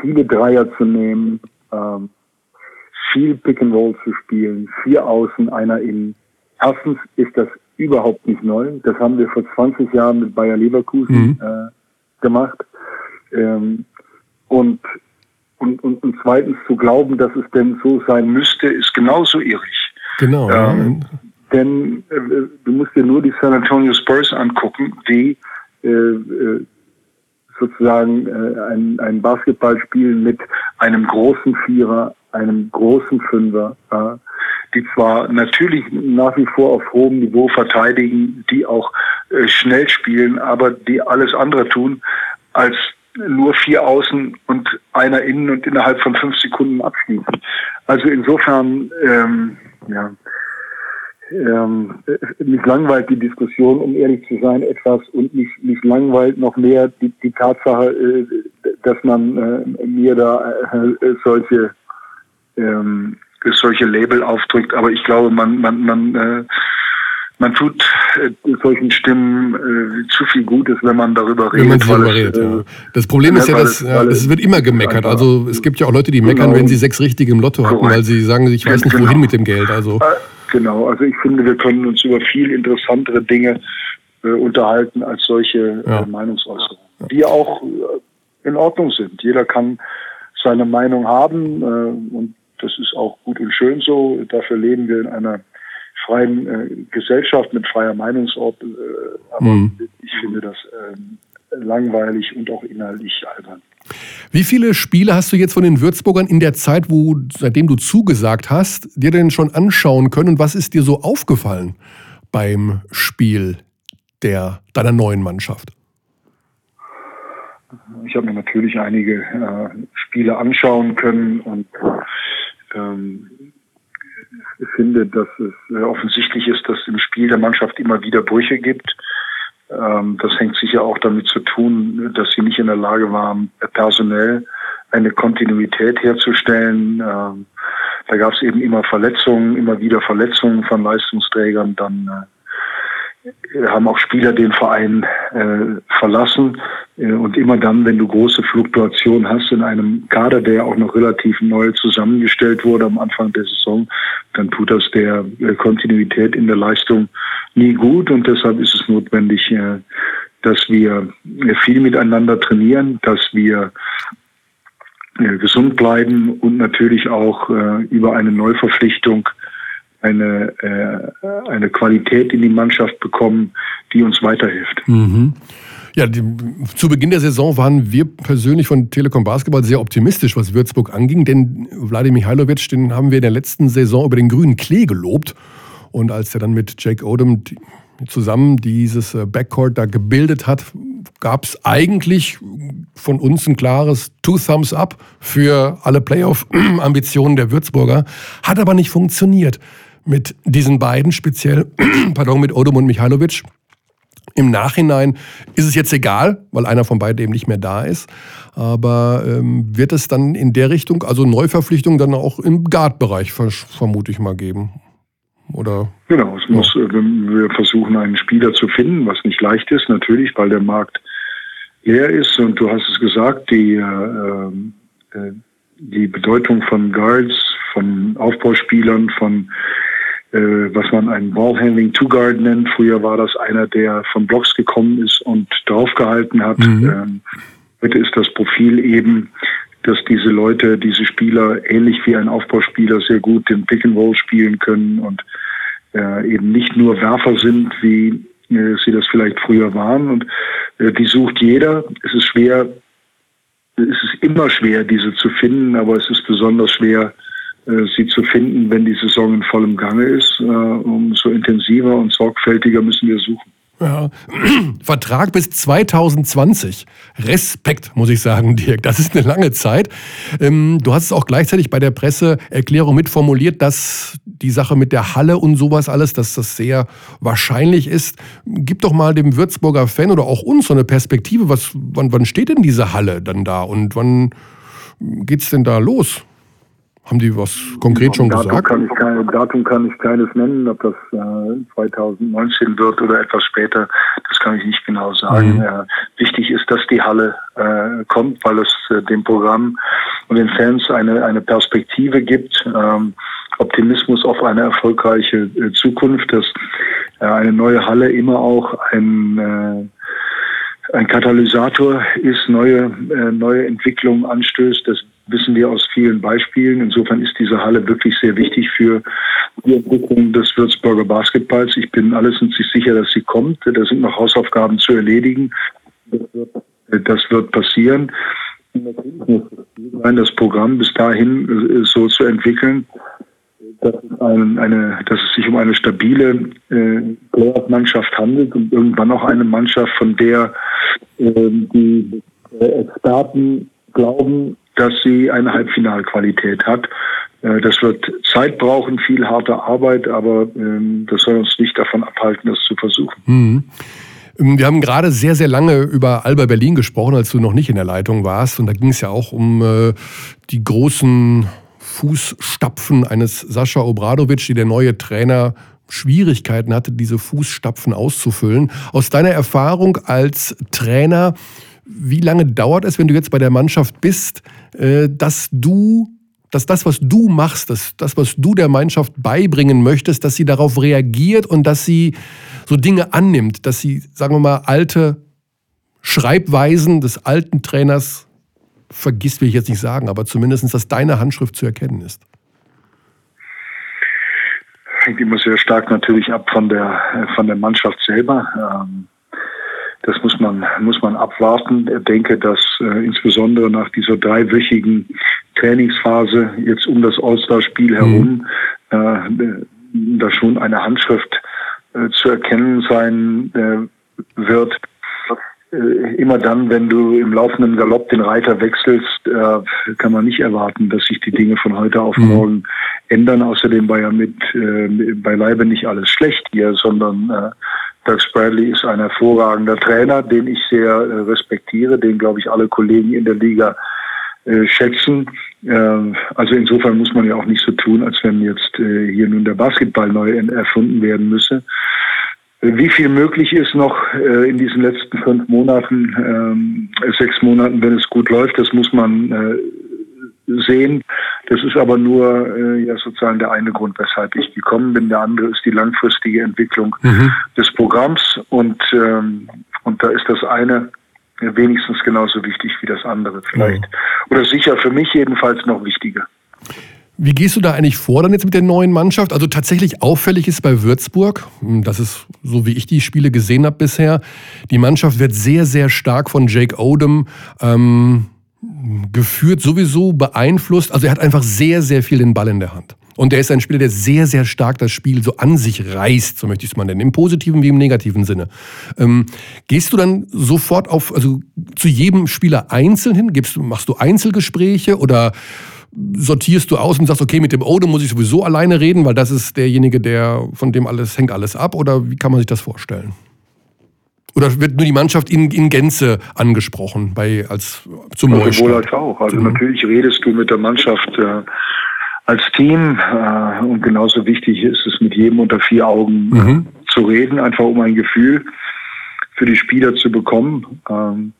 S3: viele Dreier zu nehmen, ähm, viel Pick and Roll zu spielen, vier Außen, einer Innen. Erstens ist das überhaupt nicht neu. Das haben wir vor 20 Jahren mit Bayer Leverkusen mhm. äh, gemacht. Ähm, und, und, und, und zweitens zu glauben, dass es denn so sein müsste, ist genauso irrig.
S1: Genau. Ähm.
S3: Denn äh, du musst dir nur die San Antonio Spurs angucken, die äh, äh sozusagen äh, ein, ein Basketball spielen mit einem großen Vierer, einem großen Fünfer, äh, die zwar natürlich nach wie vor auf hohem Niveau verteidigen, die auch äh, schnell spielen, aber die alles andere tun, als nur vier Außen und einer innen und innerhalb von fünf Sekunden abschließen. Also insofern, ähm, ja, ähm, mich langweilt die Diskussion, um ehrlich zu sein, etwas und mich, mich langweilt noch mehr die, die Tatsache, äh, dass man äh, mir da äh, solche ähm, solche Label aufdrückt. Aber ich glaube, man, man, man, äh, man tut äh, solchen Stimmen äh, zu viel Gutes, wenn man darüber redet. Wenn man darüber
S1: redet äh, ja. Das Problem ist ja, dass ja, es wird immer gemeckert. Also es gibt ja auch Leute, die meckern, genau. wenn sie sechs richtige im Lotto hatten, weil sie sagen, ich weiß nicht, genau. wohin mit dem Geld. Also äh,
S3: Genau, also ich finde, wir können uns über viel interessantere Dinge äh, unterhalten als solche ja. Meinungsäußerungen, die auch in Ordnung sind. Jeder kann seine Meinung haben und das ist auch gut und schön so. Dafür leben wir in einer freien äh, Gesellschaft mit freier Meinungsort. Äh, aber mhm. ich finde das äh, langweilig und auch inhaltlich albern.
S1: Wie viele Spiele hast du jetzt von den Würzburgern in der Zeit, wo, seitdem du zugesagt hast, dir denn schon anschauen können? Und was ist dir so aufgefallen beim Spiel der, deiner neuen Mannschaft?
S3: Ich habe mir natürlich einige äh, Spiele anschauen können und ähm, finde, dass es äh, offensichtlich ist, dass im Spiel der Mannschaft immer wieder Brüche gibt. Ähm, das hängt sicher auch damit zu tun, dass sie nicht in der Lage waren, personell eine Kontinuität herzustellen. Ähm, da gab es eben immer Verletzungen, immer wieder Verletzungen von Leistungsträgern. Dann äh, haben auch Spieler den Verein äh, verlassen. Äh, und immer dann, wenn du große Fluktuation hast in einem Kader, der auch noch relativ neu zusammengestellt wurde am Anfang der Saison, dann tut das der äh, Kontinuität in der Leistung nie gut. Und deshalb ist es notwendig, äh, dass wir äh, viel miteinander trainieren, dass wir äh, gesund bleiben und natürlich auch äh, über eine Neuverpflichtung eine, äh, eine Qualität in die Mannschaft bekommen, die uns weiterhilft.
S1: Mhm. Ja, die, zu Beginn der Saison waren wir persönlich von Telekom Basketball sehr optimistisch, was Würzburg anging, denn Wladimir Mihailovic, den haben wir in der letzten Saison über den grünen Klee gelobt. Und als er dann mit Jake Odom zusammen dieses äh, Backcourt da gebildet hat, gab es eigentlich von uns ein klares Two Thumbs Up für alle Playoff-Ambitionen der Würzburger. Hat aber nicht funktioniert mit diesen beiden, speziell pardon, mit Odom und Michailovic. Im Nachhinein ist es jetzt egal, weil einer von beiden eben nicht mehr da ist. Aber ähm, wird es dann in der Richtung, also Neuverpflichtung, dann auch im Guard-Bereich vermute ich mal geben? Oder?
S3: Genau, es muss, ja. Äh, wir versuchen einen Spieler zu finden, was nicht leicht ist, natürlich, weil der Markt leer ist. Und du hast es gesagt, die, äh, äh, die Bedeutung von Guards, von Aufbauspielern, von was man einen Ballhandling Two Guard nennt. Früher war das einer, der von Blocks gekommen ist und draufgehalten hat. Mhm. Ähm, heute ist das Profil eben, dass diese Leute, diese Spieler ähnlich wie ein Aufbauspieler sehr gut den Pick and Roll spielen können und äh, eben nicht nur Werfer sind, wie äh, sie das vielleicht früher waren. Und äh, die sucht jeder. Es ist schwer, es ist immer schwer, diese zu finden, aber es ist besonders schwer, äh, sie zu finden, wenn die Saison in vollem Gange ist. Äh, umso intensiver und sorgfältiger müssen wir suchen.
S1: Ja. Vertrag bis 2020. Respekt, muss ich sagen, Dirk. Das ist eine lange Zeit. Ähm, du hast es auch gleichzeitig bei der Presseerklärung mitformuliert, dass die Sache mit der Halle und sowas alles, dass das sehr wahrscheinlich ist. Gib doch mal dem Würzburger Fan oder auch uns so eine Perspektive. Was, wann, wann steht denn diese Halle dann da und wann geht's denn da los? Haben die was konkret schon
S3: Datum
S1: gesagt?
S3: Kann ich kein, Datum kann ich keines nennen, ob das äh, 2019 wird oder etwas später, das kann ich nicht genau sagen. Mhm. Äh, wichtig ist, dass die Halle äh, kommt, weil es äh, dem Programm und den Fans eine, eine Perspektive gibt, ähm, Optimismus auf eine erfolgreiche äh, Zukunft, dass äh, eine neue Halle immer auch ein ein Katalysator ist, neue, neue Entwicklungen anstößt. Das wissen wir aus vielen Beispielen. Insofern ist diese Halle wirklich sehr wichtig für die Entwicklung des Würzburger Basketballs. Ich bin allerdings sicher, dass sie kommt. Da sind noch Hausaufgaben zu erledigen. Das wird passieren. Das Programm bis dahin äh, so zu entwickeln, dass es, ein, eine, dass es sich um eine stabile äh, Playoff-Mannschaft handelt und irgendwann auch eine Mannschaft, von der äh, die Experten glauben, dass sie eine Halbfinalqualität hat. Äh, das wird Zeit brauchen, viel harte Arbeit, aber ähm, das soll uns nicht davon abhalten, das zu versuchen.
S1: Mhm. Wir haben gerade sehr, sehr lange über Alba Berlin gesprochen, als du noch nicht in der Leitung warst. Und da ging es ja auch um äh, die großen Fußstapfen eines Sascha Obradovic, die der neue Trainer Schwierigkeiten hatte, diese Fußstapfen auszufüllen. Aus deiner Erfahrung als Trainer, wie lange dauert es, wenn du jetzt bei der Mannschaft bist, äh, dass du, dass das, was du machst, dass das, was du der Mannschaft beibringen möchtest, dass sie darauf reagiert und dass sie so Dinge annimmt, dass sie, sagen wir mal, alte Schreibweisen des alten Trainers vergisst, will ich jetzt nicht sagen, aber zumindest, dass deine Handschrift zu erkennen ist?
S3: Hängt immer sehr stark natürlich ab von der, von der Mannschaft selber. Ähm das muss man, muss man abwarten. Ich denke, dass äh, insbesondere nach dieser dreiwöchigen Trainingsphase jetzt um das All-Star-Spiel herum mhm. äh, da schon eine Handschrift äh, zu erkennen sein äh, wird. Äh, immer dann, wenn du im laufenden Galopp den Reiter wechselst, äh, kann man nicht erwarten, dass sich die Dinge von heute auf mhm. morgen ändern. Außerdem war ja mit beileibe nicht alles schlecht hier, sondern Doug Bradley ist ein hervorragender Trainer, den ich sehr äh, respektiere, den glaube ich alle Kollegen in der Liga äh, schätzen. Äh, also insofern muss man ja auch nicht so tun, als wenn jetzt äh, hier nun der Basketball neu erfunden werden müsse. Wie viel möglich ist noch äh, in diesen letzten fünf Monaten, ähm, sechs Monaten, wenn es gut läuft, das muss man äh, sehen. Das ist aber nur äh, ja sozusagen der eine Grund, weshalb ich gekommen bin. Der andere ist die langfristige Entwicklung mhm. des Programms und ähm, und da ist das eine wenigstens genauso wichtig wie das andere vielleicht. Mhm. Oder sicher für mich jedenfalls noch wichtiger.
S1: Wie gehst du da eigentlich vor dann jetzt mit der neuen Mannschaft? Also tatsächlich auffällig ist bei Würzburg, hm, das ist so wie ich die Spiele gesehen habe bisher, die Mannschaft wird sehr, sehr stark von Jake Odom ähm, geführt, sowieso beeinflusst. Also er hat einfach sehr, sehr viel den Ball in der Hand. Und er ist ein Spieler, der sehr, sehr stark das Spiel so an sich reißt, so möchte ich es mal nennen, im positiven wie im negativen Sinne. Ähm, gehst du dann sofort auf, also zu jedem Spieler einzeln hin? Gibst, machst du Einzelgespräche oder sortierst du aus und sagst, okay, mit dem Ode muss ich sowieso alleine reden, weil das ist derjenige, der von dem alles hängt alles ab? Oder wie kann man sich das vorstellen? Oder wird nur die Mannschaft in, in Gänze angesprochen bei als zum
S3: also Sowohl als auch. Also mhm. natürlich redest du mit der Mannschaft äh, als Team äh, und genauso wichtig ist es mit jedem unter vier Augen mhm. zu reden, einfach um ein Gefühl für die Spieler zu bekommen. Ähm,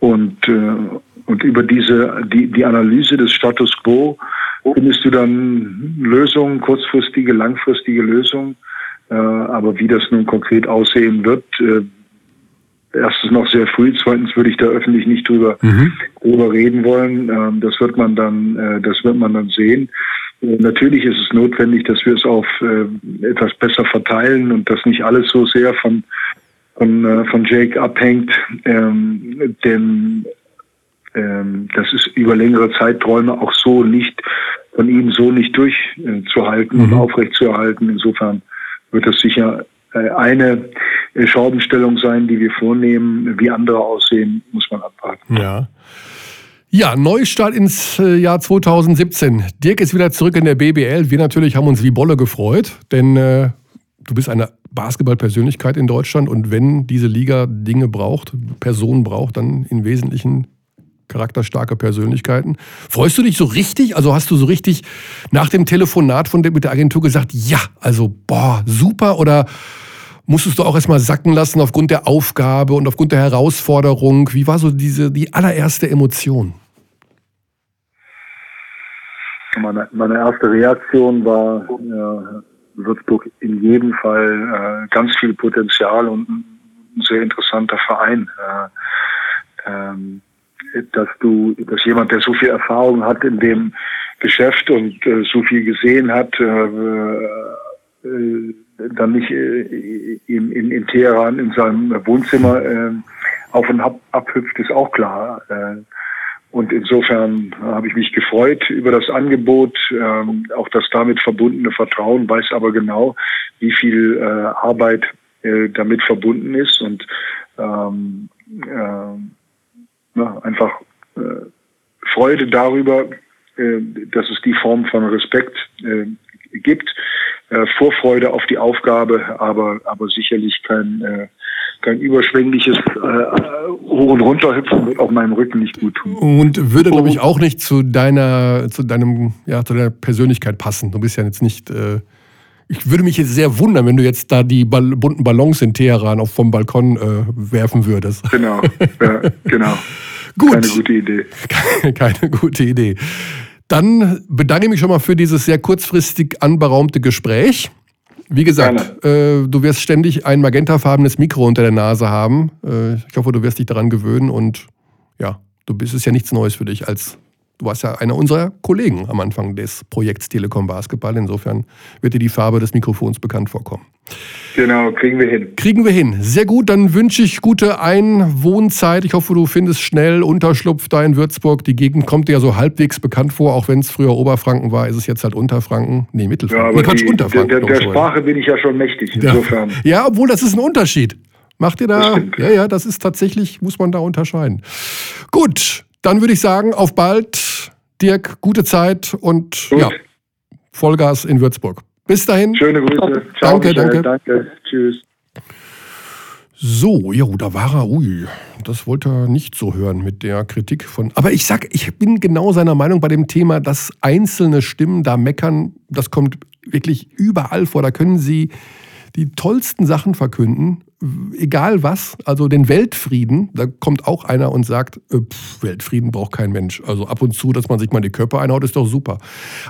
S3: und, äh, und über diese, die, die Analyse des Status quo findest du dann Lösungen, kurzfristige, langfristige Lösungen. Äh, aber wie das nun konkret aussehen wird, äh, erstens noch sehr früh, zweitens würde ich da öffentlich nicht drüber, mhm. drüber reden wollen. Ähm, das wird man dann, äh, das wird man dann sehen. Natürlich ist es notwendig, dass wir es auf etwas besser verteilen und dass nicht alles so sehr von von, von Jake abhängt, ähm, denn ähm, das ist über längere Zeiträume auch so nicht von ihm so nicht durchzuhalten mhm. und aufrechtzuerhalten. Insofern wird das sicher äh, eine Schraubenstellung sein, die wir vornehmen. Wie andere aussehen, muss man abwarten.
S1: Ja. Ja, Neustart ins äh, Jahr 2017. Dirk ist wieder zurück in der BBL. Wir natürlich haben uns wie Bolle gefreut, denn äh, du bist eine Basketballpersönlichkeit in Deutschland und wenn diese Liga Dinge braucht, Personen braucht, dann im Wesentlichen charakterstarke Persönlichkeiten. Freust du dich so richtig? Also hast du so richtig nach dem Telefonat von der, mit der Agentur gesagt, ja, also boah, super oder musstest du auch erstmal sacken lassen aufgrund der Aufgabe und aufgrund der Herausforderung? Wie war so diese die allererste Emotion?
S3: Meine, meine erste Reaktion war, ja, Würzburg in jedem Fall äh, ganz viel Potenzial und ein sehr interessanter Verein. Äh, ähm, dass du, dass jemand, der so viel Erfahrung hat in dem Geschäft und äh, so viel gesehen hat, äh, äh, dann nicht äh, in, in, in Teheran in seinem Wohnzimmer äh, auf und ab, abhüpft, ist auch klar. Äh, und insofern habe ich mich gefreut über das Angebot, ähm, auch das damit verbundene Vertrauen, weiß aber genau, wie viel äh, Arbeit äh, damit verbunden ist und ähm, äh, na, einfach äh, Freude darüber, äh, dass es die Form von Respekt äh, gibt, äh, Vorfreude auf die Aufgabe, aber, aber sicherlich kein äh, kein überschwängliches äh, Hoch- und Runterhüpfen wird auf meinem Rücken nicht gut tun.
S1: Und würde, glaube ich, auch nicht zu deiner, zu deinem, ja, zu deiner Persönlichkeit passen. Du bist ja jetzt nicht. Äh, ich würde mich jetzt sehr wundern, wenn du jetzt da die Ball bunten Ballons in Teheran auf vom Balkon äh, werfen würdest.
S3: Genau, ja, genau. Gut. Keine gute Idee.
S1: Keine gute Idee. Dann bedanke ich mich schon mal für dieses sehr kurzfristig anberaumte Gespräch. Wie gesagt, äh, du wirst ständig ein magentafarbenes Mikro unter der Nase haben. Äh, ich hoffe, du wirst dich daran gewöhnen und ja, du bist es ja nichts Neues für dich als warst ja einer unserer Kollegen am Anfang des Projekts Telekom Basketball. Insofern wird dir die Farbe des Mikrofons bekannt vorkommen.
S3: Genau, kriegen wir hin.
S1: Kriegen wir hin. Sehr gut, dann wünsche ich gute Einwohnzeit. Ich hoffe, du findest schnell Unterschlupf da in Würzburg. Die Gegend kommt dir ja so halbwegs bekannt vor, auch wenn es früher Oberfranken war, ist es jetzt halt Unterfranken. Nee, Mittelfranken.
S3: Ja, aber nee, Quatsch, die, Unterfranken. Der, der, der Sprache bin ich ja schon mächtig, insofern.
S1: Ja. ja, obwohl das ist ein Unterschied. Macht ihr da? Ja, ja, das ist tatsächlich, muss man da unterscheiden. Gut, dann würde ich sagen, auf bald. Dirk, gute Zeit und Gut. ja, Vollgas in Würzburg. Bis dahin.
S3: Schöne Grüße.
S1: Ciao, danke, danke.
S3: Danke. Tschüss.
S1: So, ja, da war er. Ui, das wollte er nicht so hören mit der Kritik von. Aber ich sag, ich bin genau seiner Meinung bei dem Thema, dass einzelne Stimmen da meckern. Das kommt wirklich überall vor. Da können sie die tollsten Sachen verkünden, egal was. Also den Weltfrieden, da kommt auch einer und sagt, äh, pff, Weltfrieden braucht kein Mensch. Also ab und zu, dass man sich mal die Körper einhaut, ist doch super.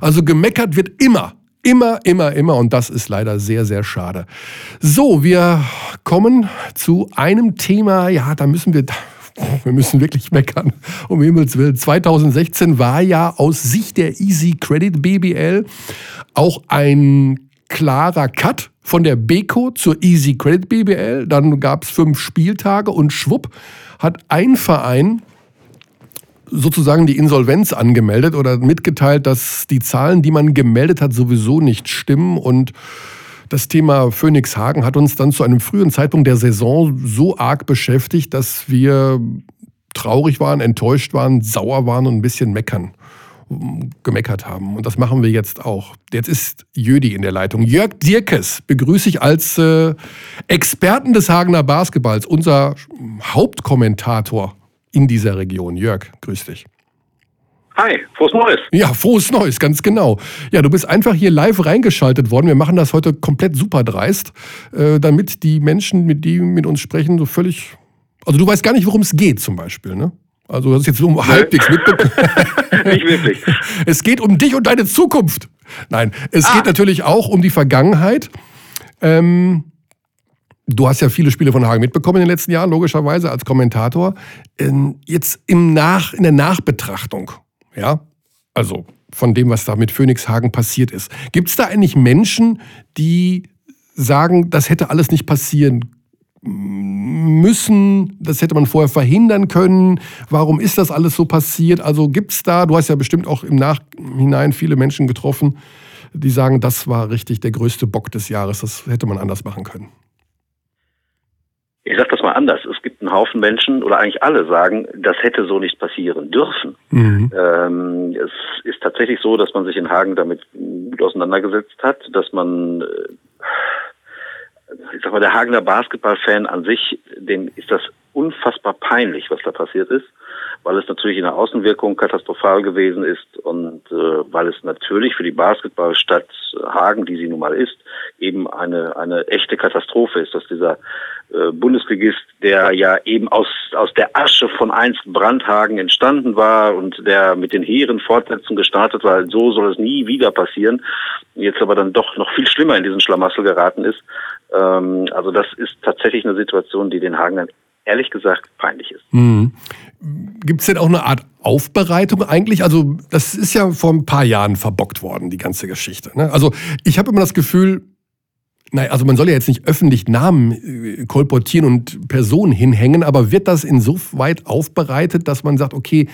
S1: Also gemeckert wird immer. Immer, immer, immer. Und das ist leider sehr, sehr schade. So, wir kommen zu einem Thema, ja, da müssen wir, wir müssen wirklich meckern, um Himmels Willen. 2016 war ja aus Sicht der Easy Credit BBL auch ein klarer Cut von der Beko zur Easy Credit BBL. Dann gab es fünf Spieltage und schwupp hat ein Verein sozusagen die Insolvenz angemeldet oder mitgeteilt, dass die Zahlen, die man gemeldet hat, sowieso nicht stimmen und das Thema Phoenix Hagen hat uns dann zu einem frühen Zeitpunkt der Saison so arg beschäftigt, dass wir traurig waren, enttäuscht waren, sauer waren und ein bisschen meckern gemeckert haben. Und das machen wir jetzt auch. Jetzt ist Jödi in der Leitung. Jörg Dirkes begrüße ich als äh, Experten des Hagener Basketballs, unser Hauptkommentator in dieser Region. Jörg, grüß dich.
S4: Hi, frohes Neues.
S1: Ja, frohes Neues, ganz genau. Ja, du bist einfach hier live reingeschaltet worden. Wir machen das heute komplett super dreist, äh, damit die Menschen, mit die mit uns sprechen, so völlig. Also du weißt gar nicht, worum es geht, zum Beispiel, ne? Also das ist jetzt um halbwegs mitbekommen.
S4: nicht wirklich.
S1: Es geht um dich und deine Zukunft. Nein, es ah. geht natürlich auch um die Vergangenheit. Ähm, Du hast ja viele Spiele von Hagen mitbekommen in den letzten Jahren, logischerweise als Kommentator. Ähm, jetzt im Nach, in der Nachbetrachtung, ja, also von dem, was da mit Phoenix Hagen passiert ist. Gibt es da eigentlich Menschen, die sagen, das hätte alles nicht passieren müssen, das hätte man vorher verhindern können. Warum ist das alles so passiert? Also gibt es da, du hast ja bestimmt auch im Nachhinein viele Menschen getroffen, die sagen, das war richtig der größte Bock des Jahres, das hätte man anders machen können
S4: ich sage das mal anders, es gibt einen Haufen Menschen oder eigentlich alle sagen, das hätte so nicht passieren dürfen. Mhm. Ähm, es ist tatsächlich so, dass man sich in Hagen damit gut auseinandergesetzt hat, dass man, äh, ich sag mal, der Hagener Basketballfan an sich, dem ist das unfassbar peinlich, was da passiert ist, weil es natürlich in der Außenwirkung katastrophal gewesen ist und äh, weil es natürlich für die Basketballstadt Hagen, die sie nun mal ist, eben eine, eine echte Katastrophe ist, dass dieser äh, Bundesligist, der ja eben aus, aus der Asche von einst Brandhagen entstanden war und der mit den hehren Fortsetzungen gestartet war, so soll es nie wieder passieren, jetzt aber dann doch noch viel schlimmer in diesen Schlamassel geraten ist. Ähm, also das ist tatsächlich eine Situation, die den Hagenern ehrlich gesagt peinlich ist.
S1: Mhm. Gibt es denn auch eine Art Aufbereitung eigentlich? Also das ist ja vor ein paar Jahren verbockt worden, die ganze Geschichte. Ne? Also ich habe immer das Gefühl, Nein, also man soll ja jetzt nicht öffentlich Namen äh, kolportieren und Personen hinhängen, aber wird das insoweit aufbereitet, dass man sagt, okay,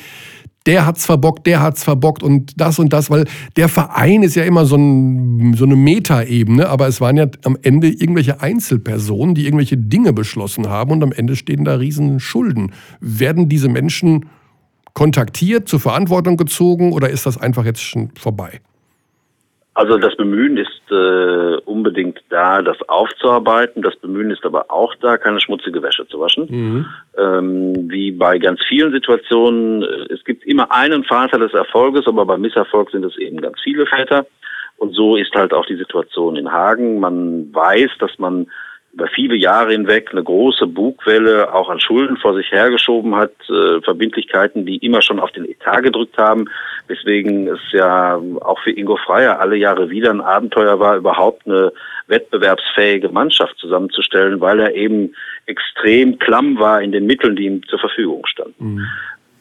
S1: der hat's verbockt, der hat's verbockt und das und das, weil der Verein ist ja immer so, ein, so eine Metaebene, aber es waren ja am Ende irgendwelche Einzelpersonen, die irgendwelche Dinge beschlossen haben und am Ende stehen da riesen Schulden. Werden diese Menschen kontaktiert, zur Verantwortung gezogen oder ist das einfach jetzt schon vorbei?
S4: Also das Bemühen ist äh, unbedingt da, das aufzuarbeiten. Das Bemühen ist aber auch da, keine schmutzige Wäsche zu waschen. Mhm. Ähm, wie bei ganz vielen Situationen, äh, es gibt immer einen Vater des Erfolges, aber beim Misserfolg sind es eben ganz viele Väter. Und so ist halt auch die Situation in Hagen. Man weiß, dass man über viele Jahre hinweg eine große Bugwelle auch an Schulden vor sich hergeschoben hat, äh, Verbindlichkeiten, die immer schon auf den Etat gedrückt haben, weswegen es ja auch für Ingo Freier alle Jahre wieder ein Abenteuer war, überhaupt eine wettbewerbsfähige Mannschaft zusammenzustellen, weil er eben extrem klamm war in den Mitteln, die ihm zur Verfügung standen. Mhm.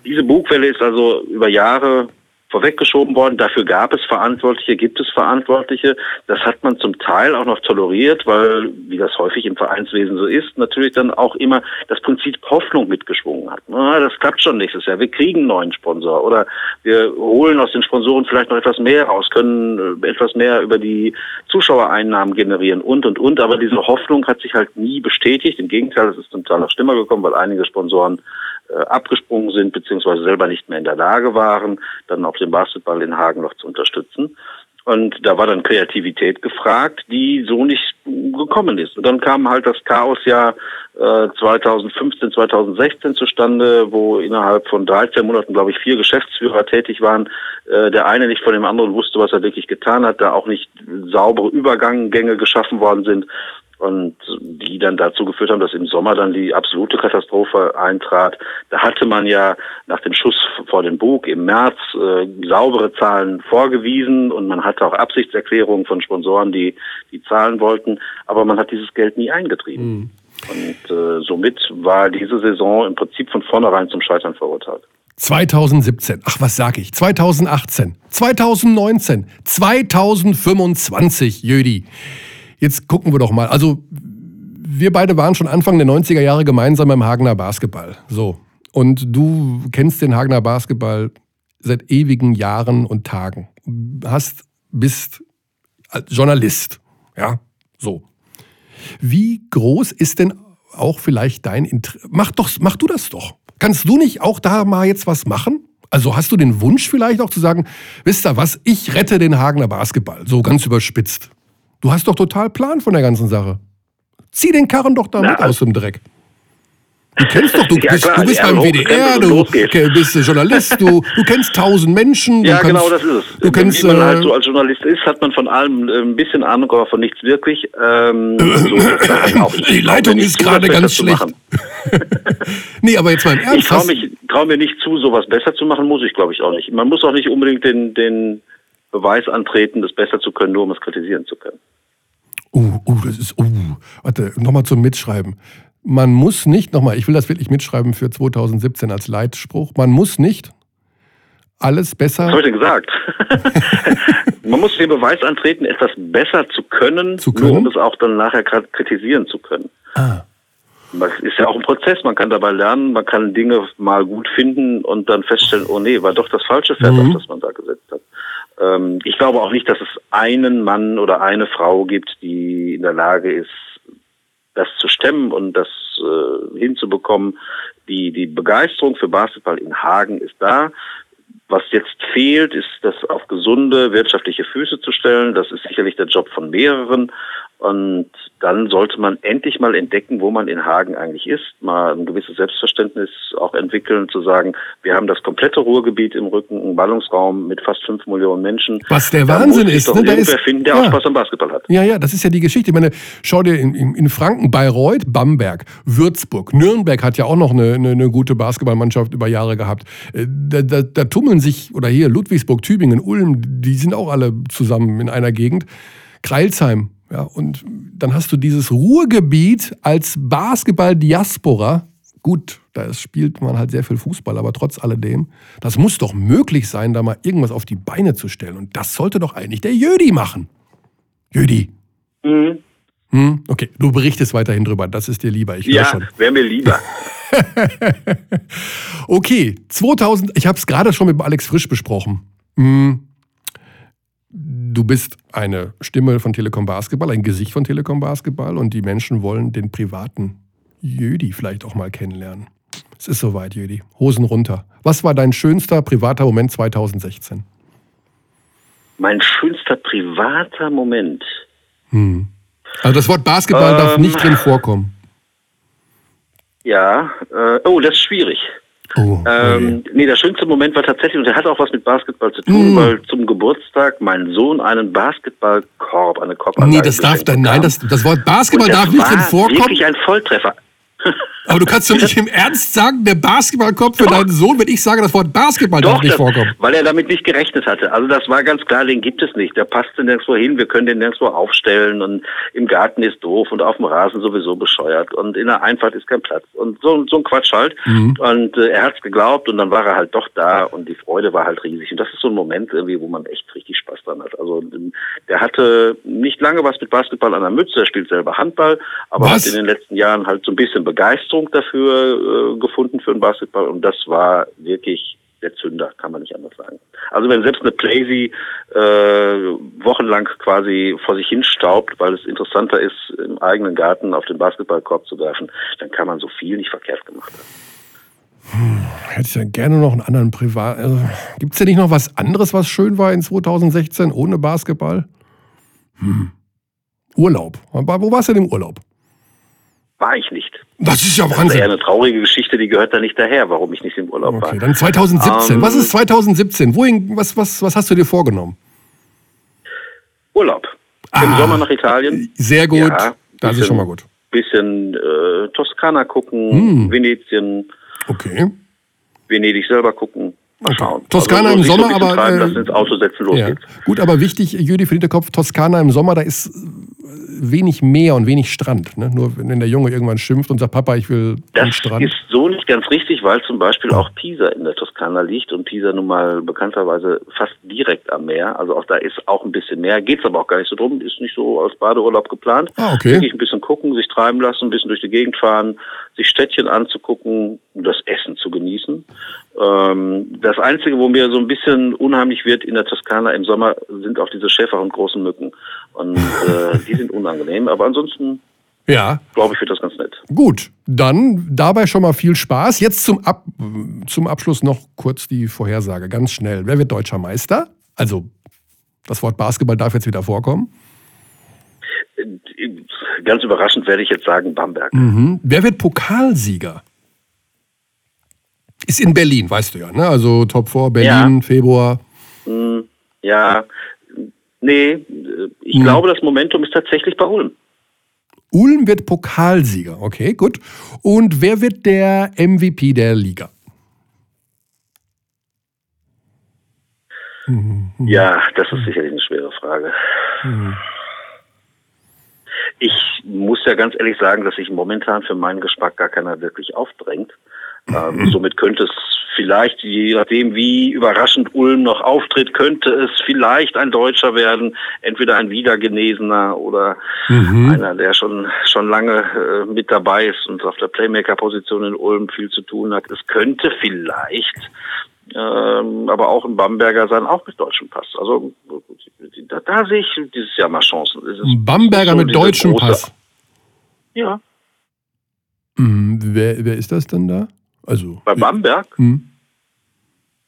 S4: Diese Bugwelle ist also über Jahre vorweggeschoben worden. Dafür gab es Verantwortliche, gibt es Verantwortliche. Das hat man zum Teil auch noch toleriert, weil, wie das häufig im Vereinswesen so ist, natürlich dann auch immer das Prinzip Hoffnung mitgeschwungen hat. Na, das klappt schon nächstes Jahr. Wir kriegen einen neuen Sponsor oder wir holen aus den Sponsoren vielleicht noch etwas mehr raus, können äh, etwas mehr über die Zuschauereinnahmen generieren und, und, und. Aber diese Hoffnung hat sich halt nie bestätigt. Im Gegenteil, es ist zum Teil noch schlimmer gekommen, weil einige Sponsoren äh, abgesprungen sind, beziehungsweise selber nicht mehr in der Lage waren, dann auch den Basketball in Hagen noch zu unterstützen. Und da war dann Kreativität gefragt, die so nicht gekommen ist. Und dann kam halt das Chaosjahr äh, 2015, 2016 zustande, wo innerhalb von 13 Monaten, glaube ich, vier Geschäftsführer tätig waren. Äh, der eine nicht von dem anderen wusste, was er wirklich getan hat, da auch nicht saubere Übergänge geschaffen worden sind und die dann dazu geführt haben, dass im Sommer dann die absolute Katastrophe eintrat. Da hatte man ja nach dem Schuss vor den Bug im März äh, saubere Zahlen vorgewiesen und man hatte auch Absichtserklärungen von Sponsoren, die die zahlen wollten, aber man hat dieses Geld nie eingetrieben. Mhm. Und äh, somit war diese Saison im Prinzip von vornherein zum Scheitern verurteilt.
S1: 2017, ach was sag ich, 2018, 2019, 2025, Jödi. Jetzt gucken wir doch mal. Also, wir beide waren schon Anfang der 90er Jahre gemeinsam beim Hagener Basketball. So. Und du kennst den Hagener Basketball seit ewigen Jahren und Tagen. Hast, bist Journalist. Ja, so. Wie groß ist denn auch vielleicht dein Interesse? Mach doch, mach du das doch. Kannst du nicht auch da mal jetzt was machen? Also hast du den Wunsch vielleicht auch zu sagen, wisst ihr was, ich rette den Hagener Basketball, so ganz überspitzt. Du hast doch total Plan von der ganzen Sache. Zieh den Karren doch da mit aus dem Dreck. Du kennst doch, du ja, bist, du bist beim WDR, du bist Journalist, du, du kennst tausend Menschen.
S4: ja, kannst, genau, das ist es. Du kennst, Wie man halt äh, so als Journalist ist, hat man von allem äh, ein bisschen Ahnung, aber von nichts wirklich. Ähm,
S1: so, die Leitung ist gerade ganz schlecht. nee, aber jetzt mal im Ernst.
S4: Ich traue trau mir nicht zu, sowas besser zu machen, muss ich glaube ich auch nicht. Man muss auch nicht unbedingt den, den Beweis antreten, das besser zu können, nur um es kritisieren zu können.
S1: Uh, uh, das ist, uh, warte, nochmal zum Mitschreiben. Man muss nicht, nochmal, ich will das wirklich mitschreiben für 2017 als Leitspruch, man muss nicht alles besser.
S4: Was habe ich denn gesagt? man muss den Beweis antreten, etwas besser zu können,
S1: zu können?
S4: nur um es auch dann nachher kritisieren zu können. Ah. Das ist ja auch ein Prozess, man kann dabei lernen, man kann Dinge mal gut finden und dann feststellen, oh nee, war doch das falsche Pferd, mhm. auf das man da gesetzt hat. Ähm, ich glaube auch nicht, dass es einen Mann oder eine Frau gibt, die in der Lage ist, das zu stemmen und das äh, hinzubekommen. Die, die Begeisterung für Basketball in Hagen ist da. Was jetzt fehlt, ist das auf gesunde wirtschaftliche Füße zu stellen. Das ist sicherlich der Job von mehreren. Und dann sollte man endlich mal entdecken, wo man in Hagen eigentlich ist, mal ein gewisses Selbstverständnis auch entwickeln, zu sagen, wir haben das komplette Ruhrgebiet im Rücken, einen Ballungsraum mit fast fünf Millionen Menschen.
S1: Was der da Wahnsinn ist,
S4: ne? Da ist finden, der ja. auch Spaß am Basketball hat.
S1: Ja, ja, das ist ja die Geschichte. Ich meine, schau dir in, in, Franken, Bayreuth, Bamberg, Würzburg, Nürnberg hat ja auch noch eine, eine, eine gute Basketballmannschaft über Jahre gehabt. Äh, da, da, da tummeln sich, oder hier Ludwigsburg, Tübingen, Ulm, die sind auch alle zusammen in einer Gegend. Kreilsheim, ja, und dann hast du dieses Ruhrgebiet als Basketball-Diaspora. Gut, da spielt man halt sehr viel Fußball, aber trotz alledem, das muss doch möglich sein, da mal irgendwas auf die Beine zu stellen. Und das sollte doch eigentlich der Jödi machen. Jödi. Mhm. Hm? Okay, du berichtest weiterhin drüber, das ist dir lieber. Ich
S4: ja, wäre mir lieber.
S1: okay, 2000, ich habe es gerade schon mit Alex Frisch besprochen. Hm, du bist eine Stimme von Telekom Basketball, ein Gesicht von Telekom Basketball und die Menschen wollen den privaten Jödi vielleicht auch mal kennenlernen. Es ist soweit, Jödi. Hosen runter. Was war dein schönster privater Moment 2016?
S4: Mein schönster privater Moment.
S1: Hm. Also das Wort Basketball ähm, darf nicht drin vorkommen.
S4: Ja, äh, oh, das ist schwierig. Oh, ähm, nee, der schönste Moment war tatsächlich, und der hat auch was mit Basketball zu tun, mm. weil zum Geburtstag mein Sohn einen Basketballkorb, eine Korbanlage
S1: Nee, das darf dann, nein, das, das Wort Basketball darf nicht drin vorkommen.
S4: wirklich ein Volltreffer.
S1: Aber du kannst doch nicht im Ernst sagen, der Basketballkopf für deinen Sohn, wenn ich sage, das Wort Basketball
S4: Doch,
S1: darf nicht
S4: das,
S1: vorkommen.
S4: weil er damit nicht gerechnet hatte. Also das war ganz klar, den gibt es nicht. Der passt nirgendwo hin, wir können den nirgendwo aufstellen und im Garten ist doof und auf dem Rasen sowieso bescheuert und in der Einfahrt ist kein Platz und so, so ein Quatsch halt.
S1: Mhm.
S4: Und äh, er hat's geglaubt und dann war er halt doch da und die Freude war halt riesig. Und das ist so ein Moment irgendwie, wo man echt richtig Spaß dran hat. Also ähm, der hatte nicht lange was mit Basketball an der Mütze, er spielt selber Handball, aber
S1: Was?
S4: hat in den letzten Jahren halt so ein bisschen Begeisterung dafür äh, gefunden für den Basketball und das war wirklich der Zünder, kann man nicht anders sagen. Also wenn selbst eine Playsee äh, wochenlang quasi vor sich hin staubt, weil es interessanter ist, im eigenen Garten auf den Basketballkorb zu werfen, dann kann man so viel nicht verkehrt gemacht haben.
S1: Hätte ich ja gerne noch einen anderen Privat. Also, Gibt es denn nicht noch was anderes, was schön war in 2016 ohne Basketball? Hm. Urlaub. Wo warst du denn im Urlaub?
S4: War ich nicht.
S1: Das ist ja
S4: Das ist
S1: Wahnsinn.
S4: eine traurige Geschichte, die gehört da nicht daher, warum ich nicht im Urlaub war.
S1: Okay, dann 2017.
S4: Ähm,
S1: was ist 2017? Wohin, was, was, was hast du dir vorgenommen?
S4: Urlaub. Im
S1: Ah.
S4: Sommer nach Italien.
S1: Sehr gut.
S4: Ja,
S1: das ist
S4: bisschen-
S1: schon mal gut.
S4: Bisschen äh, Toskana gucken,
S1: Hm.
S4: Venetien,
S1: Okay.
S4: Venedig selber gucken. Mal
S1: Okay.
S4: schauen.
S1: Toskana
S4: also,
S1: im
S4: so
S1: Sommer,
S4: bisschen
S1: aber,
S4: Treiben,
S1: äh,
S4: lassen, ins Auto setzen, los
S1: Ja.
S4: geht's.
S1: Gut, aber wichtig, Jüdi für Hinterkopf, Toskana im Sommer, da ist wenig Meer und wenig Strand. Ne? Nur wenn der Junge irgendwann schimpft und sagt, Papa, ich will
S4: Das
S1: Strand.
S4: ist so nicht ganz richtig, weil zum Beispiel auch Pisa in der Toskana liegt und Pisa nun mal bekannterweise fast direkt am Meer. Also auch da ist auch ein bisschen mehr. Geht's aber auch gar nicht so drum. Ist nicht so als Badeurlaub geplant.
S1: Ah, okay.
S4: Wirklich ein bisschen gucken, sich treiben lassen, ein bisschen durch die Gegend fahren, sich Städtchen anzugucken, das Essen zu genießen. Ähm, das Einzige, wo mir so ein bisschen unheimlich wird in der Toskana im Sommer, sind auch diese Schäfer und großen Mücken. Und äh, die sind unangenehm. Aber ansonsten,
S1: Ja,
S4: glaube ich, wird das ganz nett.
S1: gut. Dann dabei schon mal viel Spaß. Jetzt zum, Ab zum Abschluss noch kurz die Vorhersage, ganz schnell. Wer wird deutscher Meister? Also, das Wort Basketball darf jetzt wieder vorkommen.
S4: Ganz überraschend werde ich jetzt sagen Bamberg.
S1: Mhm. Wer wird Pokalsieger? Ist in Berlin, weißt du ja, ne? Also Top 4, Berlin, Februar.
S4: Hm, ja, nee, äh, ich
S1: Hm.
S4: glaube, das Momentum ist tatsächlich bei Ulm.
S1: Ulm wird Pokalsieger, okay, gut. Und wer wird der MVP der Liga? Mhm.
S4: Ja, das ist sicherlich eine schwere Frage. Ich muss ja ganz ehrlich sagen, dass sich momentan für meinen Geschmack gar keiner wirklich aufdrängt. Ähm, somit könnte es vielleicht, je nachdem wie überraschend Ulm noch auftritt, könnte es vielleicht ein Deutscher werden, entweder ein Wiedergenesener oder
S1: Mhm.
S4: einer, der schon schon lange äh, mit dabei ist und auf der Playmaker-Position in Ulm viel zu tun hat. Es könnte vielleicht ähm, aber auch ein Bamberger sein, auch mit deutschem Pass. Also da, da sehe ich dieses Jahr mal Chancen.
S1: Ein Bamberger
S4: so
S1: mit deutschem Pass.
S4: Ja,
S1: Mhm. Wer, wer ist das denn da? Also.
S4: bei Bamberg
S1: Mhm.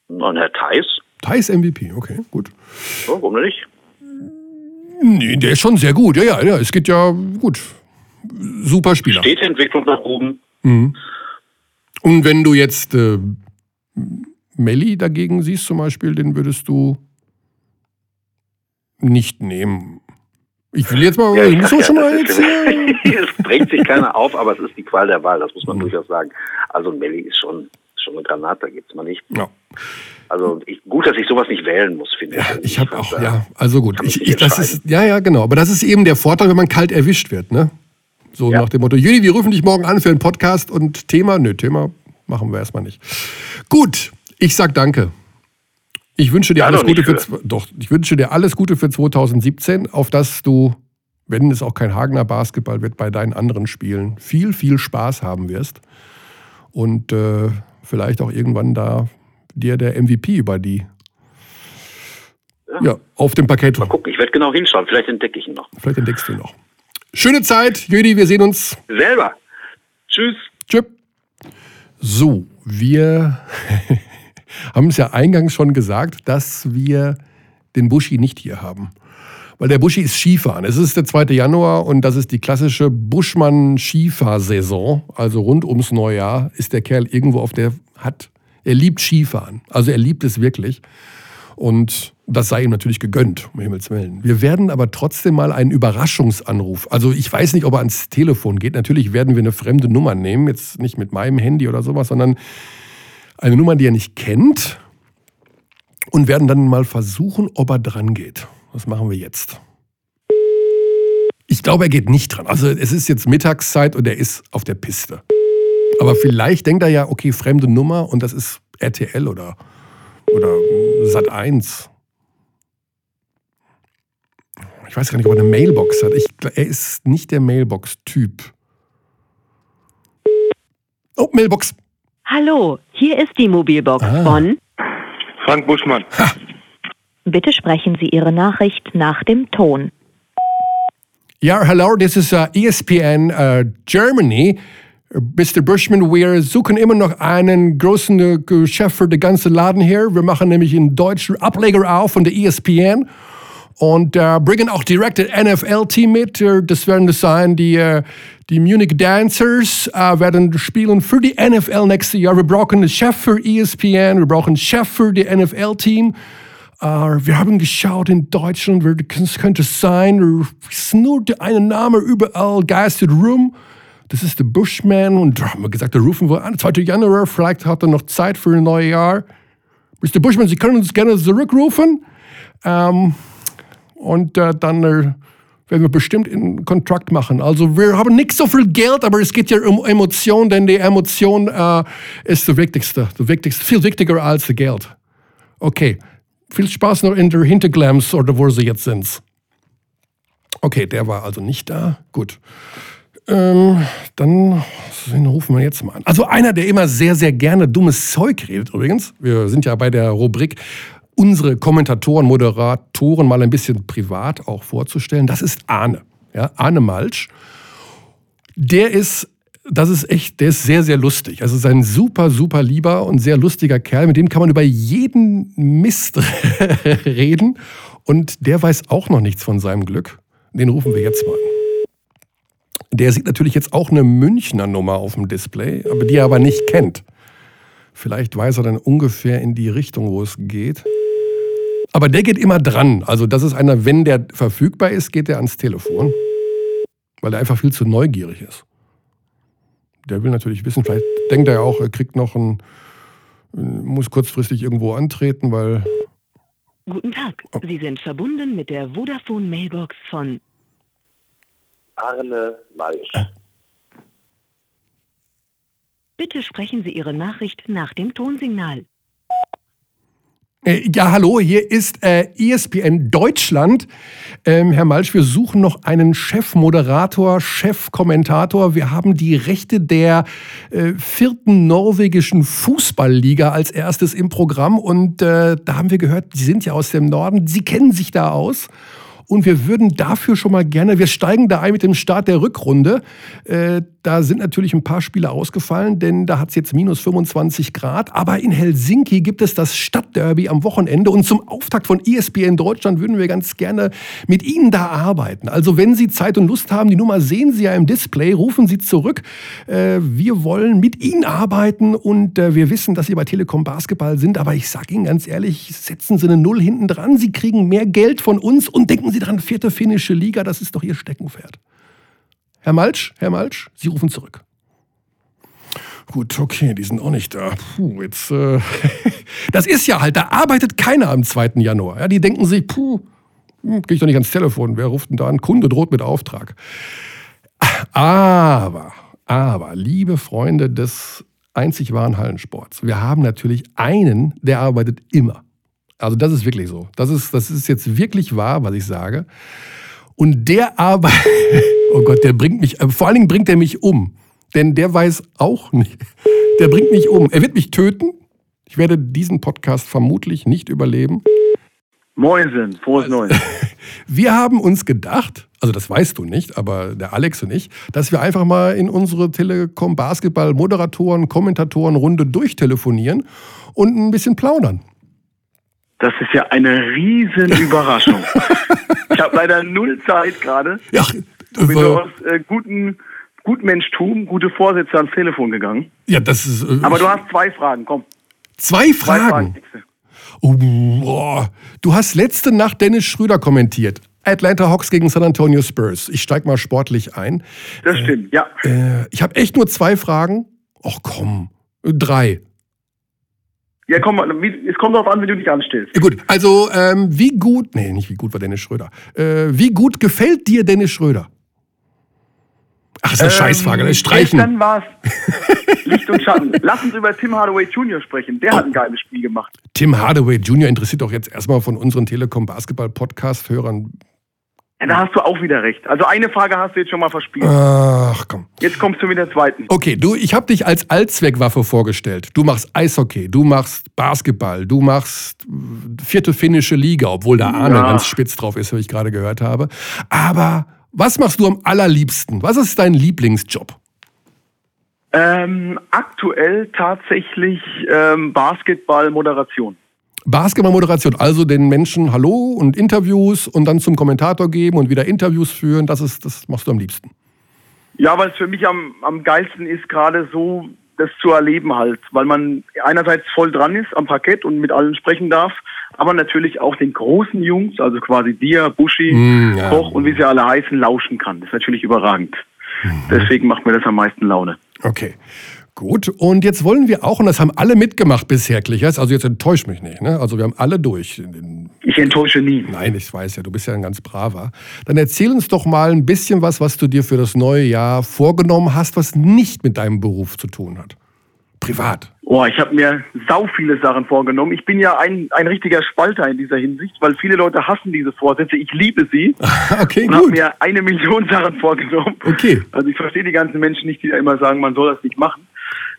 S4: und Herr Theis,
S1: Thais MVP, okay, gut.
S4: so, warum denn nicht?
S1: Nee, der ist schon sehr gut. Ja, ja, ja, es geht ja gut. Super Spieler.
S4: Steht die Entwicklung nach oben?
S1: Mhm. Und wenn du jetzt äh, Melli dagegen siehst zum Beispiel, den würdest du nicht nehmen. Ich will jetzt mal,
S4: Ja,
S1: ich muss doch schon
S4: ja,
S1: mal jetzt hier.
S4: es drängt sich keiner auf, aber es ist die Qual der Wahl, das muss man
S1: Mhm.
S4: durchaus sagen. Also Melli ist schon, schon eine Granate, da gibt's mal nicht.
S1: Ja,
S4: Also ich, gut, dass ich sowas nicht wählen muss, finde
S1: ja
S4: ich.
S1: ich habe auch,
S4: da-
S1: ja, also gut. Ich, ich, das ist, ja, ja, genau. Aber das ist eben der Vorteil, wenn man kalt erwischt wird, ne? So
S4: Ja.
S1: nach dem Motto, Juli, wir rufen dich morgen an für einen Podcast und Thema, nö, Thema machen wir erstmal nicht. Gut, ich sag danke. Ich wünsche dir
S4: Ja,
S1: alles Gute für, doch, ich wünsche dir alles Gute für 2017, auf dass du, wenn es auch kein Hagener Basketball wird, bei deinen anderen Spielen viel, viel Spaß haben wirst und äh, vielleicht auch irgendwann da dir der MVP über die ja, auf dem Parkett.
S4: Mal gucken, ich werde genau hinschauen, vielleicht entdecke ich ihn noch.
S1: Vielleicht entdeckst du ihn noch. Schöne Zeit, Jödi, wir sehen uns.
S4: Selber. Tschüss.
S1: Tschüss. So, wir haben es ja eingangs schon gesagt, dass wir den Buschi nicht hier haben. Weil der Buschi ist Skifahren. Es ist der 2. Januar und das ist die klassische Buschmann-Skifahrsaison. Also rund ums Neujahr ist der Kerl irgendwo auf der, hat, er liebt Skifahren. Also er liebt es wirklich. Und Das sei ihm natürlich gegönnt, um Himmels Willen. Wir werden aber trotzdem mal einen Überraschungsanruf. Also ich weiß nicht, ob er ans Telefon geht. Natürlich werden wir eine fremde Nummer nehmen, jetzt nicht mit meinem Handy oder sowas, sondern eine Nummer, die er nicht kennt. Und werden dann mal versuchen, ob er dran geht. Was machen wir jetzt? Ich glaube, er geht nicht dran. Also es ist jetzt Mittagszeit und er ist auf der Piste. Aber vielleicht denkt er ja, okay, fremde Nummer und das ist RTL oder, oder Sat 1. Ich weiß gar nicht, ob er eine Mailbox hat. Ich, er ist nicht der Mailbox-Typ. Oh, Mailbox.
S5: Hallo, hier ist die Mobilbox ah. von
S3: Frank Buschmann. Ha.
S5: Bitte sprechen Sie Ihre Nachricht nach dem Ton.
S1: Ja, hallo, this is uh, ESPN uh, Germany. Mr. Bushman, wir suchen immer noch einen großen uh, Chef für den ganzen Laden hier. Wir machen nämlich einen deutschen Ableger auf von der ESPN und uh, bringen auch direkt ein NFL-Team mit. Uh, das werden das sein, die, uh, die Munich Dancers werden spielen für die NFL nächstes Jahr. Wir brauchen einen Chef für ESPN, wir brauchen einen Chef für die NFL-Team. Uh, wir haben geschaut in Deutschland, es könnte sein, es nur eine Name überall geistert rum. Das ist der Bushman und da haben wir gesagt, da rufen wir an, 2. Januar, vielleicht hat er noch Zeit für ein neues Jahr. Mr. Bushman, Sie können uns gerne zurückrufen. Um, und uh, dann uh, werden wir bestimmt einen Kontrakt machen. Also wir haben nicht so viel Geld, aber es geht ja um Emotion, denn die Emotion äh, ist das Wichtigste, das Wichtigste, viel wichtiger als das Geld. Okay, viel Spaß noch in der Hinterglams oder wo sie jetzt sind. Okay, der war also nicht da. Gut. Ähm, dann rufen wir jetzt mal an. Also einer, der immer sehr, sehr gerne dummes Zeug redet übrigens. Wir sind ja bei der Rubrik unsere Kommentatoren, Moderatoren mal ein bisschen privat auch vorzustellen. Das ist Arne. Ja, Arne Malsch. Der ist das ist echt, der ist sehr, sehr lustig. Also ist ein super, super lieber und sehr lustiger Kerl. Mit dem kann man über jeden Mist reden. Und der weiß auch noch nichts von seinem Glück. Den rufen wir jetzt mal Der sieht natürlich jetzt auch eine Münchner Nummer auf dem Display, aber die er aber nicht kennt. Vielleicht weiß er dann ungefähr in die Richtung, wo es geht. Aber der geht immer dran. Also das ist einer, wenn der verfügbar ist, geht er ans Telefon. Weil er einfach viel zu neugierig ist der will natürlich wissen, vielleicht denkt er ja auch, er kriegt noch ein, muss kurzfristig irgendwo antreten, weil.
S5: Guten Tag. Sie sind verbunden mit der Vodafone Mailbox von
S4: Arne Malsch.
S5: Bitte sprechen Sie Ihre Nachricht nach dem Tonsignal.
S1: Äh, ja, hallo, hier ist äh, ESPN Deutschland. Ähm, Herr Malsch, wir suchen noch einen Chefmoderator, Chefkommentator. Wir haben die Rechte der äh, vierten norwegischen Fußballliga als erstes im Programm und äh, da haben wir gehört, Sie sind ja aus dem Norden, Sie kennen sich da aus. Und wir würden dafür schon mal gerne, wir steigen da ein mit dem Start der Rückrunde. Da sind natürlich ein paar Spiele ausgefallen, denn da hat es jetzt minus 25 Grad. Aber in Helsinki gibt es das Stadtderby am Wochenende. Und zum Auftakt von ESPN Deutschland würden wir ganz gerne mit Ihnen da arbeiten. Also wenn Sie Zeit und Lust haben, die Nummer sehen Sie ja im Display, rufen Sie zurück. Äh, wir wollen mit Ihnen arbeiten und äh, wir wissen, dass Sie bei Telekom Basketball sind. Aber ich sage Ihnen ganz ehrlich, setzen Sie eine Null hinten dran. Sie kriegen mehr Geld von uns und denken Sie dran, vierte finnische Liga, das ist doch Ihr Steckenpferd. Herr Malsch, Herr Malsch, Sie rufen zurück. Gut, okay, die sind auch nicht da. Puh, jetzt, äh, das ist ja halt, da arbeitet keiner am 2. Januar. Ja, die denken sich, puh, hm, gehe ich doch nicht ans Telefon. Wer ruft denn da an? Kunde droht mit Auftrag. Aber, aber, liebe Freunde des einzig wahren Hallensports, wir haben natürlich einen, der arbeitet immer. Also das ist wirklich so. Das ist, das ist jetzt wirklich wahr, was ich sage. Und der arbeitet, oh Gott, der bringt mich, vor allen Dingen bringt er mich um. Denn der weiß auch nicht, der bringt mich um. Er wird mich töten. Ich werde diesen Podcast vermutlich nicht überleben.
S3: Moinsen, frohes also, Neues.
S1: Wir haben uns gedacht, also das weißt du nicht, aber der Alex und ich, dass wir einfach mal in unsere Telekom Basketball Moderatoren, Kommentatoren Runde durchtelefonieren und ein bisschen plaudern.
S3: Das ist ja eine riesen Überraschung. ich habe leider null Zeit gerade. Ja, ich bin aus äh, guten Gutmenschtum, gute Vorsätze ans Telefon gegangen.
S1: Ja, das ist. Äh,
S3: Aber du hast zwei Fragen, komm.
S1: Zwei Fragen? Zwei Fragen Oh, boah. Du hast letzte Nacht Dennis Schröder kommentiert. Atlanta Hawks gegen San Antonio Spurs. Ich steig mal sportlich ein.
S6: Das stimmt, ja.
S1: Äh, ich habe echt nur zwei Fragen. Ach komm, drei.
S6: Ja, komm, es kommt darauf an, wie du dich anstellst.
S1: Gut, also ähm, wie gut, nee, nicht wie gut war Dennis Schröder. Äh, wie gut gefällt dir Dennis Schröder? Ach, ist eine Scheißfrage, das ist Streichen.
S6: Dann war es Licht und Schatten. Lass uns über Tim Hardaway Jr. sprechen. Der hat ein geiles Spiel gemacht.
S1: Tim Hardaway Jr. interessiert doch jetzt erstmal von unseren Telekom Basketball Podcast Hörern.
S6: Ja, da hast du auch wieder recht. Also eine Frage hast du jetzt schon mal verspielt.
S1: Ach, komm.
S6: Jetzt kommst du mit der zweiten.
S1: Okay, du, ich habe dich als Allzweckwaffe vorgestellt. Du machst Eishockey, du machst Basketball, du machst äh, vierte finnische Liga, obwohl da Arne
S6: Ja.
S1: ganz spitz drauf ist, wie ich gerade gehört habe. Aber was machst du am allerliebsten? Was ist dein Lieblingsjob?
S6: Ähm, aktuell tatsächlich ähm, Basketball-Moderation.
S1: Basketballmoderation, also den Menschen Hallo und Interviews und dann zum Kommentator geben und wieder Interviews führen, das ist, das machst du am liebsten.
S6: Ja, weil es für mich am, am geilsten ist, gerade so das zu erleben halt, weil man einerseits voll dran ist am Parkett und mit allen sprechen darf, aber natürlich auch den großen Jungs, also quasi dir, Buschi,
S1: Mm, ja.
S6: Koch und wie sie alle heißen, lauschen kann. Das ist natürlich überragend.
S1: Mhm.
S6: Deswegen macht mir das am meisten Laune.
S1: Okay. Gut, und jetzt wollen wir auch, und das haben alle mitgemacht bisher, Klichers, also jetzt enttäusch mich nicht, ne? Also wir haben alle durch.
S6: Ich enttäusche nie.
S1: Nein, ich weiß ja, du bist ja ein ganz braver. Dann erzähl uns doch mal ein bisschen was, was du dir für das neue Jahr vorgenommen hast, was nicht mit deinem Beruf zu tun hat. Privat.
S6: Oh, ich habe mir sau viele Sachen vorgenommen. Ich bin ja ein, ein richtiger Spalter in dieser Hinsicht, weil viele Leute hassen diese Vorsätze. Ich liebe sie
S1: Okay,
S6: und habe mir eine Million Sachen vorgenommen.
S1: Okay.
S6: Also ich verstehe die ganzen Menschen nicht, die da immer sagen, man soll das nicht machen.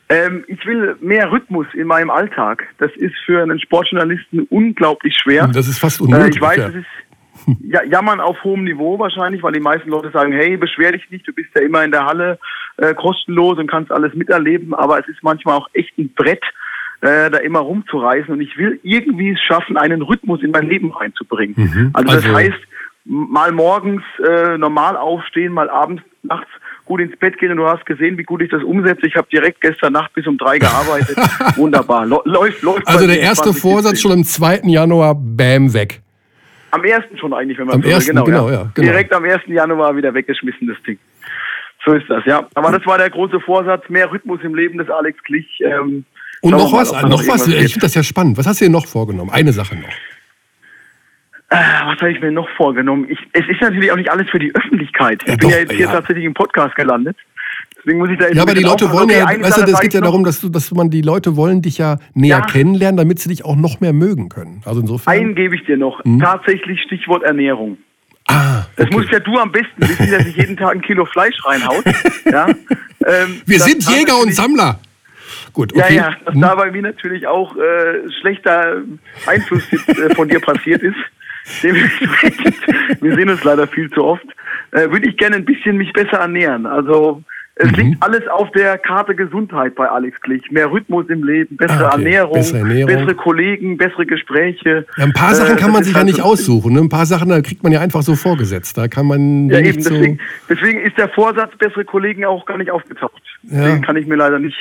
S6: Ähm, ich will mehr Rhythmus in meinem Alltag. Das ist für einen Sportjournalisten unglaublich schwer.
S1: Das ist fast
S6: Äh,
S1: unmöglich.
S6: ich weiß,
S1: ja.
S6: es ist ja, jammern auf hohem Niveau wahrscheinlich, weil die meisten Leute sagen, hey, beschwer dich nicht, du bist ja immer in der Halle äh, kostenlos und kannst alles miterleben, aber es ist manchmal auch echt ein Brett, äh, da immer rumzureisen und ich will irgendwie es schaffen, einen Rhythmus in mein Leben reinzubringen.
S1: Mhm.
S6: Also das
S1: Also-
S6: heißt, mal morgens äh, normal aufstehen, mal abends, nachts gut ins Bett gehen und du hast gesehen, wie gut ich das umsetze. Ich habe direkt gestern Nacht bis um drei gearbeitet. Wunderbar. Läuft, läuft.
S1: Also der erste
S6: 20,
S1: Vorsatz
S6: 17.
S1: schon am 2. Januar, bam, weg.
S6: Am ersten schon eigentlich, wenn man
S1: Am
S6: so
S1: ersten, genau, ja, genau.
S6: Direkt am 1. Januar wieder weggeschmissen, das Ding. So ist das, ja. Aber das war der große Vorsatz, mehr Rhythmus im Leben des Alex Klich. Ähm,
S1: Und noch was, noch was, ich finde das ja spannend. Was hast du dir noch vorgenommen? Eine Sache noch.
S6: Äh, was habe ich mir noch vorgenommen? Ich, es ist natürlich auch nicht alles für die Öffentlichkeit. Ich
S1: Ja,
S6: bin
S1: doch,
S6: ja jetzt hier
S1: ja.
S6: tatsächlich im Podcast gelandet. Deswegen muss ich da jetzt
S1: Ja, aber die Leute wollen ja, weißt du, das
S6: sag
S1: geht
S6: ich
S1: ja darum, dass du, dass man die Leute wollen dich ja näher
S6: Ja.
S1: kennenlernen, damit sie dich auch noch mehr mögen können. Also insofern.
S6: Einen gebe ich dir noch. Tatsächlich Stichwort Ernährung.
S1: ah,
S6: Das
S1: okay.
S6: musst ja du am besten wissen, der sich jeden Tag ein Kilo Fleisch reinhaut. ja? ähm,
S1: Wir
S6: das
S1: sind Jäger und Sammler. Gut,
S6: Ja,
S1: okay.
S6: ja, dass
S1: Hm?
S6: da bei mir natürlich auch äh, schlechter Einfluss jetzt, äh, von dir passiert ist. Dementsprechend, wir sehen uns leider viel zu oft, äh, würde ich gerne ein bisschen mich besser ernähren. Also es
S1: Mhm.
S6: liegt alles auf der Karte Gesundheit bei Alex Klich. Mehr Rhythmus im Leben, bessere,
S1: Ah, okay.
S6: Ernährung,
S1: Bessere Ernährung.
S6: bessere Kollegen, bessere Gespräche.
S1: Ja, ein paar
S6: Äh,
S1: Sachen kann
S6: das
S1: man
S6: ist
S1: sich ja
S6: halt
S1: nicht aussuchen. Ne? Ein paar Sachen, da kriegt man ja einfach so vorgesetzt. Da kann man
S6: Ja,
S1: nicht
S6: eben,
S1: so.
S6: deswegen, deswegen ist der Vorsatz, bessere Kollegen auch gar nicht aufgetaucht.
S1: Ja.
S6: Den kann ich mir leider nicht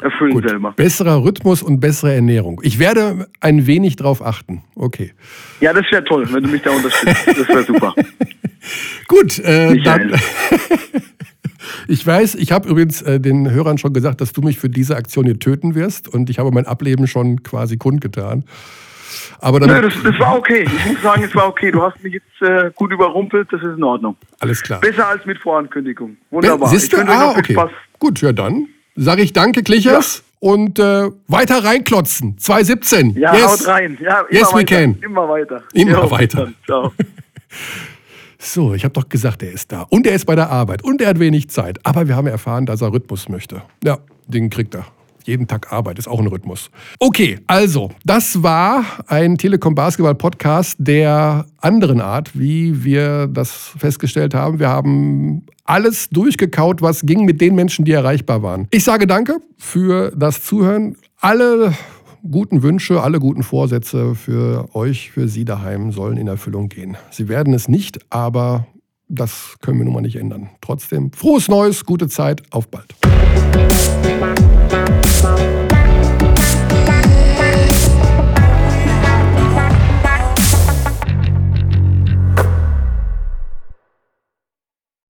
S6: erfüllen
S1: Gut.
S6: selber.
S1: Besserer Rhythmus und bessere Ernährung. Ich werde ein wenig drauf achten. Okay.
S6: Ja, das wäre toll, wenn du mich da unterstützt. Das wäre super.
S1: Gut, äh, dann. ich weiß, ich habe übrigens äh, den Hörern schon gesagt, dass du mich für diese Aktion hier töten wirst. Und ich habe mein Ableben schon quasi kundgetan. Aber dann.
S6: Nö, das, das war okay. Ich muss sagen, es war okay. Du hast mich jetzt äh, gut überrumpelt. Das ist in Ordnung.
S1: alles klar.
S6: Besser als mit Vorankündigung. Wunderbar.
S1: Siehst du?
S6: Ich
S1: Ah, okay.
S6: Spaß.
S1: Gut, ja dann. Sage ich danke, Klichers. Und äh, weiter reinklotzen. 217.
S6: Ja,
S1: yes.
S6: haut rein. Ja, immer
S1: Yes, we
S6: weiter.
S1: can.
S6: Immer weiter.
S1: Immer
S6: Jo,
S1: weiter.
S6: Ciao.
S1: So, ich habe doch gesagt, er ist da. Und er ist bei der Arbeit. Und er hat wenig Zeit. Aber wir haben erfahren, dass er Rhythmus möchte. Ja, den kriegt er. Jeden Tag Arbeit ist auch ein Rhythmus. Okay, also, das war ein Telekom Basketball Podcast der anderen Art, wie wir das festgestellt haben. Wir haben alles durchgekaut, was ging mit den Menschen, die erreichbar waren. Ich sage danke für das Zuhören. Alle guten Wünsche, alle guten Vorsätze für euch, für Sie daheim sollen in Erfüllung gehen. Sie werden es nicht, aber das können wir nun mal nicht ändern. Trotzdem, frohes Neues, gute Zeit, auf bald.